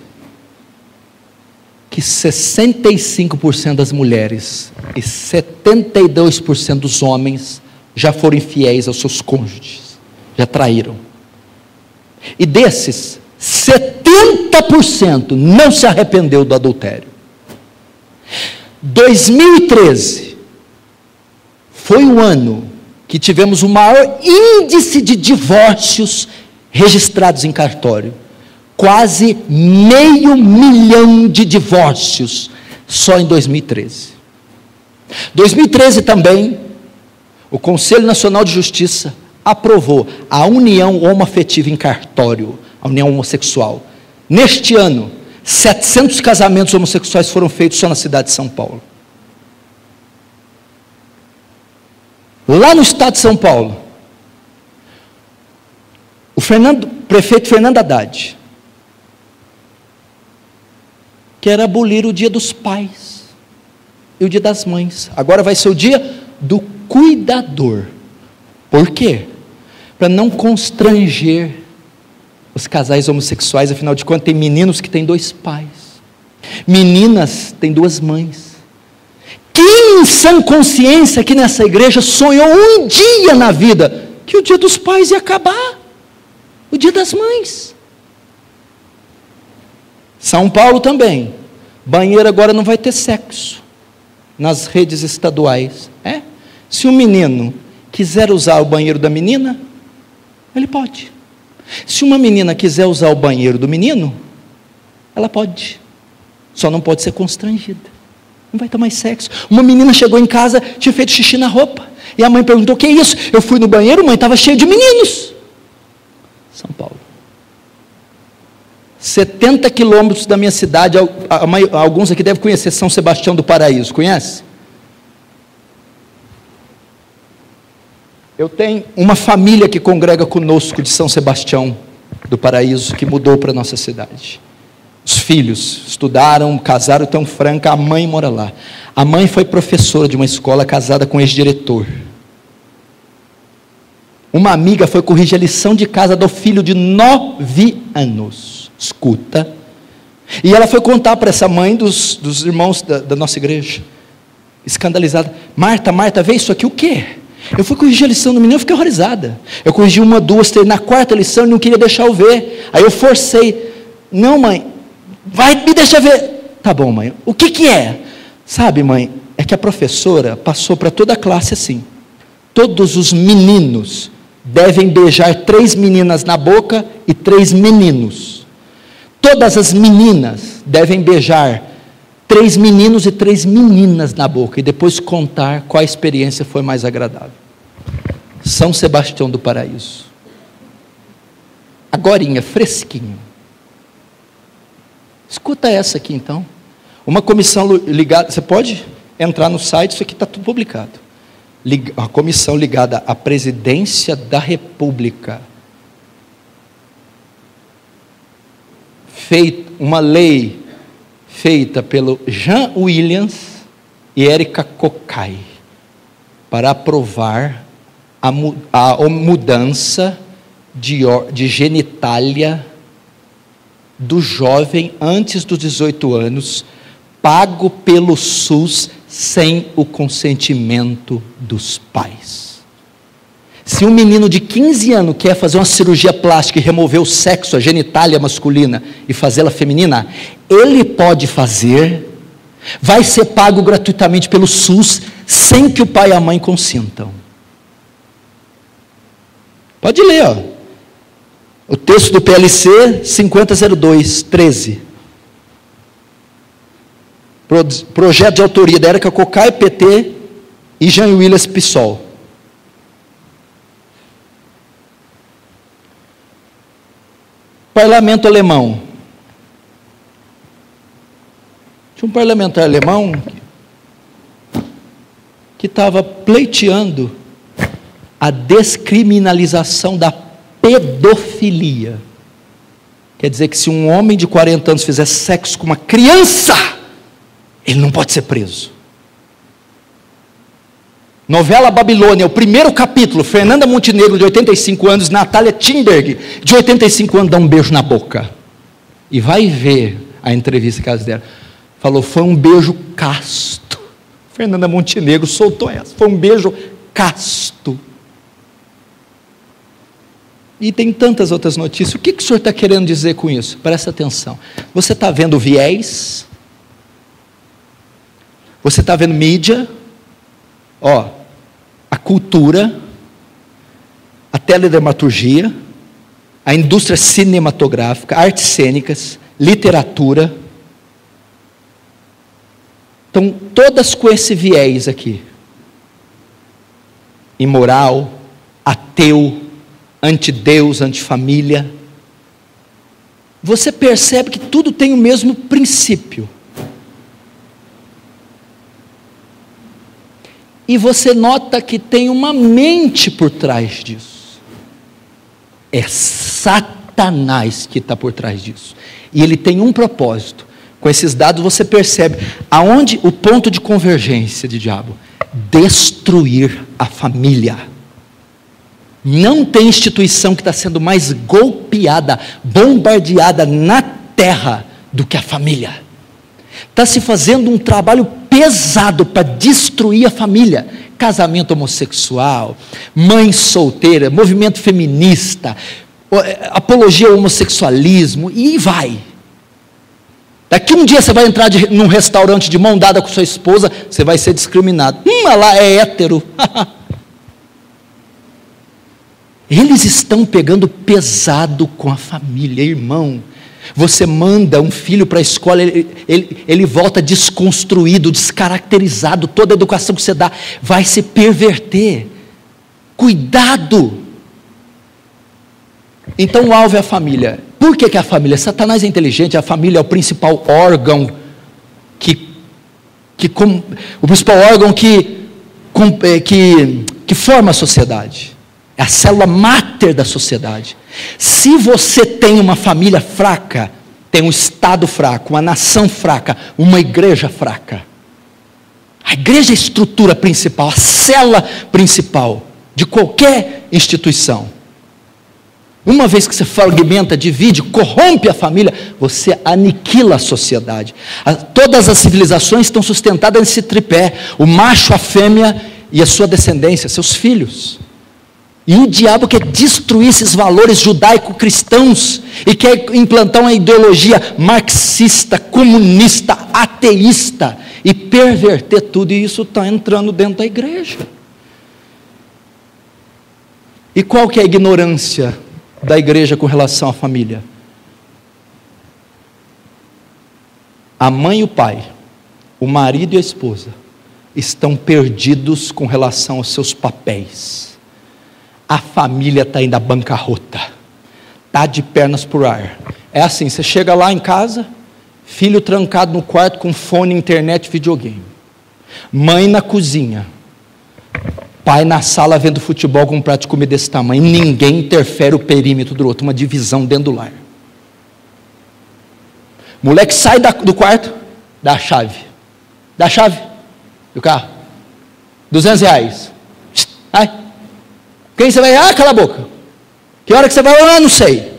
que 65% das mulheres e 72% dos homens já foram infiéis aos seus cônjuges, já traíram. E desses, 70% não se arrependeu do adultério. 2013 foi o ano que tivemos o maior índice de divórcios registrados em cartório. Quase meio milhão de divórcios só em 2013. 2013 também, o Conselho Nacional de Justiça aprovou a união homoafetiva em cartório, a união homossexual. Neste ano, 700 casamentos homossexuais foram feitos só na cidade de São Paulo. Lá no estado de São Paulo, o Fernando, prefeito Fernando Haddad quer abolir o dia dos pais e o dia das mães. Agora vai ser o dia do cuidador. Por quê? Para não constranger os casais homossexuais, afinal de contas, tem meninos que têm dois pais, meninas têm duas mães. Quem em sã consciência aqui nessa igreja sonhou um dia na vida que o dia dos pais ia acabar? O dia das mães. São Paulo também. Banheiro agora não vai ter sexo nas redes estaduais. É? Se o menino quiser usar o banheiro da menina, ele pode. Se uma menina quiser usar o banheiro do menino, ela pode. Só não pode ser constrangida. Não vai ter mais sexo. Uma menina chegou em casa, tinha feito xixi na roupa. E a mãe perguntou: O que é isso? Eu fui no banheiro, mãe, estava cheio de meninos. São Paulo. 70 quilômetros da minha cidade, alguns aqui devem conhecer São Sebastião do Paraíso, conhece? Eu tenho uma família que congrega conosco de São Sebastião do Paraíso, que mudou para a nossa cidade. Os filhos estudaram, casaram, estão franca, a mãe mora lá. A mãe foi professora de uma escola casada com ex-diretor. Uma amiga foi corrigir a lição de casa do filho de nove anos. Escuta. E ela foi contar para essa mãe dos, dos irmãos da, da, nossa igreja. Escandalizada. Marta, Marta, vê isso aqui o quê? Eu fui corrigir a lição do menino, eu fiquei horrorizada. Eu corrigi uma, duas, três. Na quarta lição, ele não queria deixar eu ver. Aí eu forcei. Não, mãe, vai, me deixa ver. Tá bom, mãe. O que, que é? Sabe, mãe, é que a professora passou para toda a classe assim. Todos os meninos devem beijar três meninas na boca e três meninos. Todas as meninas devem beijar três meninos e três meninas na boca e depois contar qual a experiência foi mais agradável. São Sebastião do Paraíso. Agorinha, fresquinho. Escuta essa aqui então. Uma comissão ligada, você pode entrar no site, isso aqui está tudo publicado a comissão ligada à presidência da República, feita uma lei feita pelo Jean Williams e Erika Kokai para aprovar a, a mudança de, de genitália do jovem antes dos 18 anos, pago pelo SUS sem o consentimento dos pais. Se um menino de 15 anos quer fazer uma cirurgia plástica e remover o sexo, a genitália masculina e fazê-la feminina, ele pode fazer, vai ser pago gratuitamente pelo SUS, sem que o pai e a mãe consintam. Pode ler, ó. O texto do PLC 5002, 13. Projeto de autoria da Erika Cocai, PT e Jean Willis Pissol. Parlamento alemão. Tinha um parlamentar alemão que estava pleiteando a descriminalização da pedofilia. Quer dizer que se um homem de 40 anos fizer sexo com uma criança, ele não pode ser preso. Novela Babilônia, o primeiro capítulo, Fernanda Montenegro, de 85 anos, Natália Timberg, de 85 anos, dá um beijo na boca. E vai ver a entrevista que elas deram. Falou, foi um beijo casto. Fernanda Montenegro soltou essa. Foi um beijo casto. E tem tantas outras notícias. O que, que o senhor está querendo dizer com isso? Presta atenção. Você está vendo viés, você está vendo mídia, ó, a cultura, a teledramaturgia, a indústria cinematográfica, artes cênicas, literatura. Então, todas com esse viés aqui: imoral, ateu, anti-Deus, anti-família. Você percebe que tudo tem o mesmo princípio. E você nota que tem uma mente por trás disso. É Satanás que está por trás disso. E ele tem um propósito. Com esses dados você percebe aonde o ponto de convergência de diabo: destruir a família. Não tem instituição que está sendo mais golpeada, bombardeada na terra do que a família. Está se fazendo um trabalho pesado para destruir a família. Casamento homossexual, mãe solteira, movimento feminista, é, apologia ao homossexualismo, e vai. Daqui um dia você vai entrar de, num restaurante de mão dada com sua esposa, você vai ser discriminado. Hum, lá é hétero. Eles estão pegando pesado com a família, irmão. Você manda um filho para a escola, ele, ele, ele volta desconstruído, descaracterizado. Toda a educação que você dá vai se perverter. Cuidado! Então o alvo é a família. Por que, que é a família? Satanás é inteligente, a família é o principal órgão que, que com, o principal órgão que, com, é, que, que forma a sociedade. É a célula máter da sociedade. Se você tem uma família fraca, tem um Estado fraco, uma nação fraca, uma igreja fraca. A igreja é a estrutura principal, a célula principal de qualquer instituição. Uma vez que você fragmenta, divide, corrompe a família, você aniquila a sociedade. Todas as civilizações estão sustentadas nesse tripé: o macho, a fêmea e a sua descendência, seus filhos. E o diabo quer destruir esses valores judaico-cristãos e quer implantar uma ideologia marxista, comunista, ateísta e perverter tudo, e isso está entrando dentro da igreja. E qual que é a ignorância da igreja com relação à família? A mãe e o pai, o marido e a esposa, estão perdidos com relação aos seus papéis. A família está indo à bancarrota, está de pernas por ar. É assim: você chega lá em casa, filho trancado no quarto com fone, internet, videogame, mãe na cozinha, pai na sala vendo futebol com um prato de comida desse tamanho, ninguém interfere o perímetro do outro, uma divisão dentro do lar. Moleque sai do quarto, dá a chave, dá a chave do carro, 200 reais, ai, quem você vai, ah, cala a boca, que hora que você vai, ah, não sei,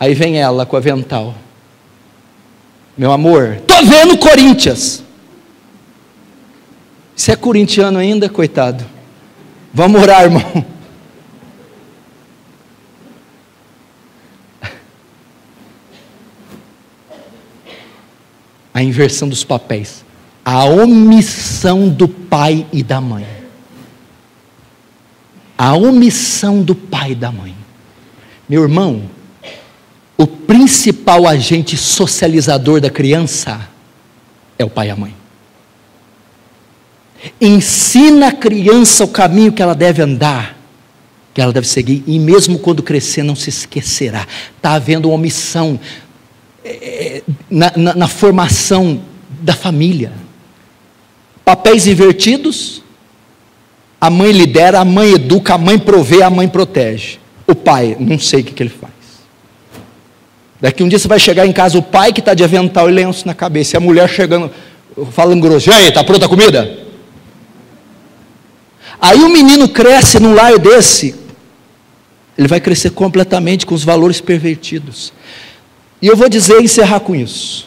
aí vem ela com o avental, meu amor, tô vendo Corinthians, você é corintiano ainda, coitado? Vamos orar, irmão. A inversão dos papéis. A omissão do pai e da mãe. A omissão do pai e da mãe. Meu irmão, o principal agente socializador da criança é o pai e a mãe. Ensina a criança o caminho que ela deve andar, que ela deve seguir, e mesmo quando crescer, não se esquecerá. Está havendo uma omissão é, na, na, na formação da família. Papéis invertidos, a mãe lidera, a mãe educa, a mãe provê, a mãe protege. O pai, não sei o que, que ele faz. Daqui um dia você vai chegar em casa, o pai que está de avental e lenço na cabeça, e a mulher chegando, falando grosso, e aí, está pronta a comida? Aí o menino cresce num lar desse, ele vai crescer completamente com os valores pervertidos. E eu vou dizer e encerrar com isso.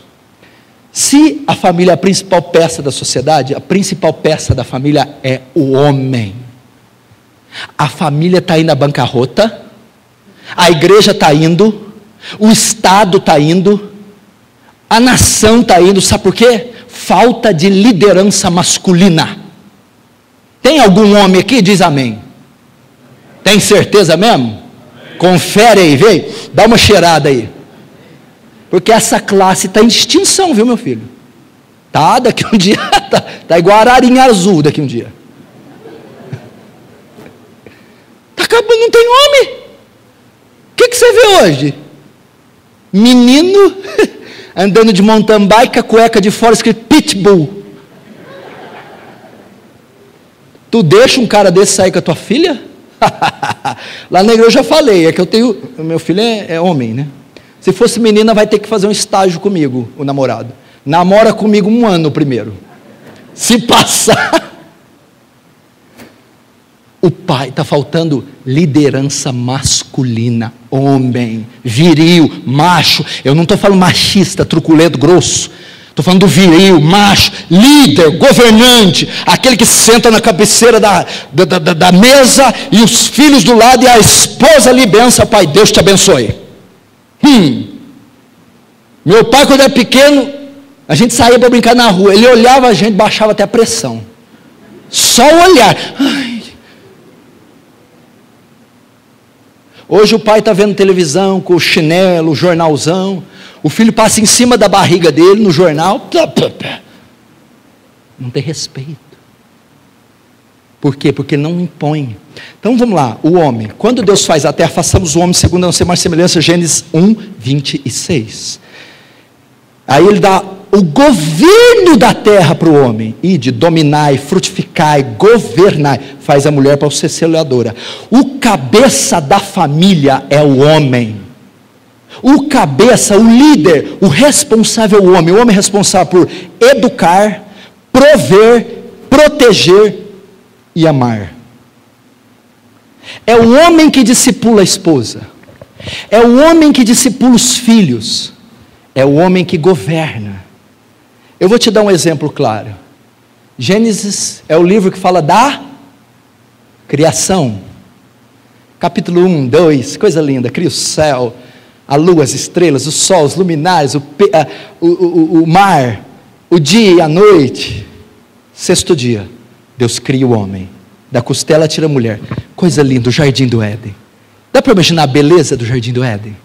Se a família é a principal peça da sociedade, a principal peça da família é o homem. A família está indo à bancarrota, a igreja está indo, o Estado está indo, a nação está indo, sabe por quê? Falta de liderança masculina. Tem algum homem aqui? Diz amém. Tem certeza mesmo? Confere aí, vem. Dá uma cheirada aí. Porque essa classe está em extinção, viu, meu filho? Tá, daqui um dia, tá, tá igual a ararinha azul daqui um dia. Tá acabando, não tem homem. O que, que você vê hoje? Menino andando de mountain bike, a cueca de fora escrito pitbull. Tu deixa um cara desse sair com a tua filha? Lá na igreja eu já falei, é que eu tenho. Meu filho é, é, homem, né? Se fosse menina, vai ter que fazer um estágio comigo, o namorado. Namora comigo um ano primeiro. Se passar. O pai, está faltando liderança masculina, homem, viril, macho. Eu não estou falando machista, truculento, grosso. Estou falando do viril, macho, líder, governante, aquele que senta na cabeceira da, da, da, da, mesa e os filhos do lado e a esposa lhe bença, pai, Deus te abençoe. Hum. Meu pai, quando era pequeno, a gente saía para brincar na rua, ele olhava a gente, baixava até a pressão. Só o olhar. Ai. Hoje o pai está vendo televisão com o chinelo, o jornalzão. O filho passa em cima da barriga dele no jornal. Não tem respeito. Por quê? Porque não impõe. Então vamos lá, o homem. Quando Deus faz a terra, façamos o homem segundo a nossa mais semelhança, Gênesis 1, 26. Aí ele dá o governo da terra para o homem. E de dominar, frutificar, governar. Faz a mulher para ser seladora. O cabeça da família é o homem. O cabeça, o líder, o responsável o homem. O homem é responsável por educar, prover, proteger e amar. É o homem que discipula a esposa. É o homem que discipula os filhos. É o homem que governa. Eu vou te dar um exemplo claro. Gênesis é o livro que fala da criação. Capítulo 1, 2, coisa linda. Cria o céu, a lua, as estrelas, o sol, os luminares, o, o, o, o mar, o dia e a noite. Sexto dia, Deus cria o homem. Da costela tira a mulher. Coisa linda, o jardim do Éden. Dá para imaginar a beleza do jardim do Éden?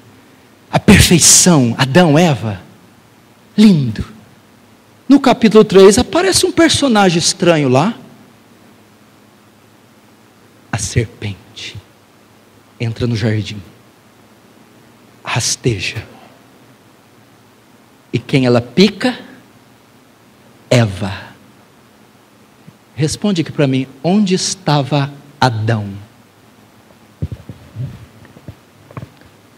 A perfeição, Adão, Eva. Lindo. No capítulo 3 aparece um personagem estranho lá. A serpente entra no jardim, rasteja. E quem ela pica? Eva. Responde aqui para mim: onde estava Adão?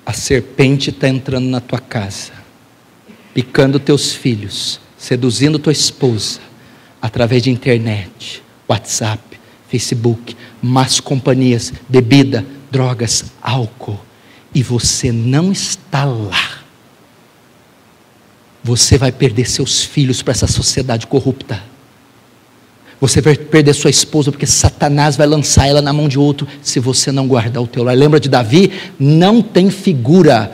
A serpente está entrando na tua casa, picando teus filhos, seduzindo tua esposa, através de internet, WhatsApp, Facebook, más companhias, bebida, drogas, álcool, e você não está lá. Você vai perder seus filhos para essa sociedade corrupta. Você vai perder sua esposa porque Satanás vai lançar ela na mão de outro se você não guardar o teu lar. Lembra de Davi? Não tem figura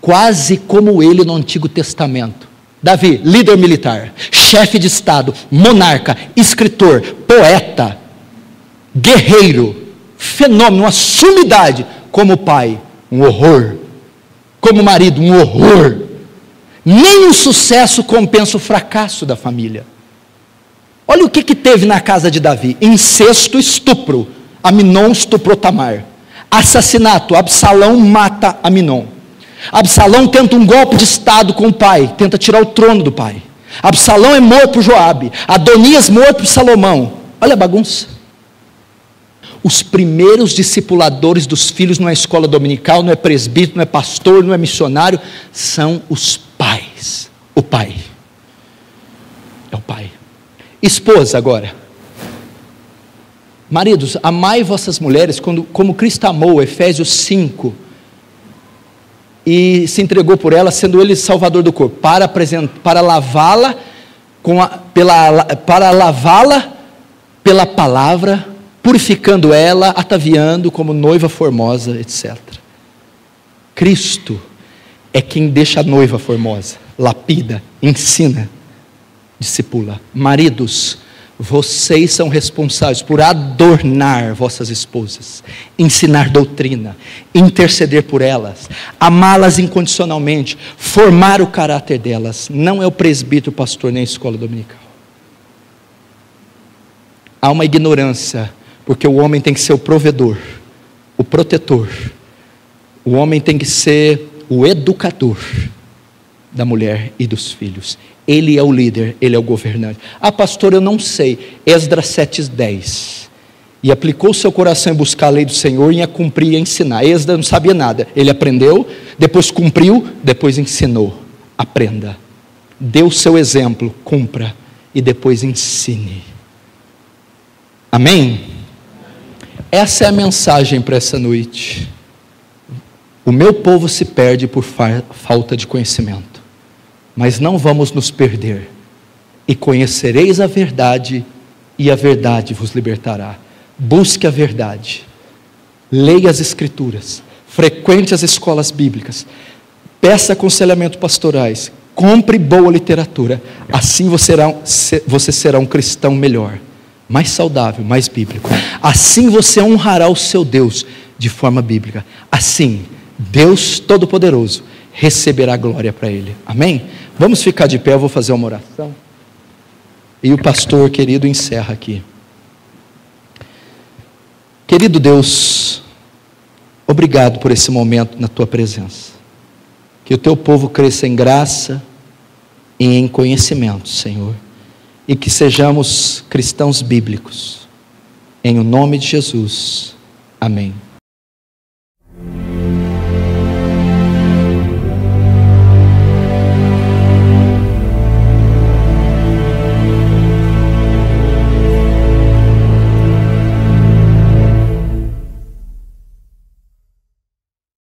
quase como ele no Antigo Testamento. Davi, líder militar, chefe de estado, monarca, escritor, poeta, guerreiro, fenômeno, uma sumidade, como pai, um horror. Como marido, um horror. Nem o sucesso compensa o fracasso da família. Olha o que, que teve na casa de Davi: incesto, estupro. Aminon estuprou Tamar. Assassinato: Absalão mata Aminon. Absalão tenta um golpe de estado com o pai, tenta tirar o trono do pai. Absalão é morto por Joabe. Adonias morto por Salomão. Olha a bagunça. Os primeiros discipuladores dos filhos não é escola dominical, não é presbítero, não é pastor, não é missionário, são os pais. O pai. É o pai. Esposa agora. Maridos, amai vossas mulheres quando, como Cristo amou, Efésios 5, e se entregou por ela, sendo ele salvador do corpo, para, para lavá-la pela, para lavá-la pela palavra, purificando ela, ataviando como noiva formosa, etc. Cristo é quem deixa a noiva formosa, lapida, ensina discipula. Maridos, vocês são responsáveis por adornar vossas esposas, ensinar doutrina, interceder por elas, amá-las incondicionalmente, formar o caráter delas. Não é o presbítero, o pastor, nem a escola dominical. Há uma ignorância, porque o homem tem que ser o provedor, o protetor, o homem tem que ser o educador da mulher e dos filhos. Ele é o líder, ele é o governante. Ah, pastor, eu não sei. Esdras 7,10. E aplicou seu coração em buscar a lei do Senhor e a cumprir e a ensinar. Esdras não sabia nada. Ele aprendeu, depois cumpriu, depois ensinou. Aprenda. Dê o seu exemplo, cumpra e depois ensine. Amém? Essa é a mensagem para essa noite. O meu povo se perde por falta de conhecimento mas não vamos nos perder. E conhecereis a verdade, e a verdade vos libertará. Busque a verdade, leia as Escrituras, frequente as escolas bíblicas, peça aconselhamento pastorais, compre boa literatura. Assim você será, você será um cristão melhor, mais saudável, mais bíblico. Assim você honrará o seu Deus, de forma bíblica. Assim, Deus Todo-Poderoso receberá glória para Ele. Amém? Vamos ficar de pé, eu vou fazer uma oração. E o pastor querido encerra aqui. Querido Deus, obrigado por esse momento na tua presença. Que o teu povo cresça em graça e em conhecimento, Senhor. E que sejamos cristãos bíblicos. Em o nome de Jesus. Amém.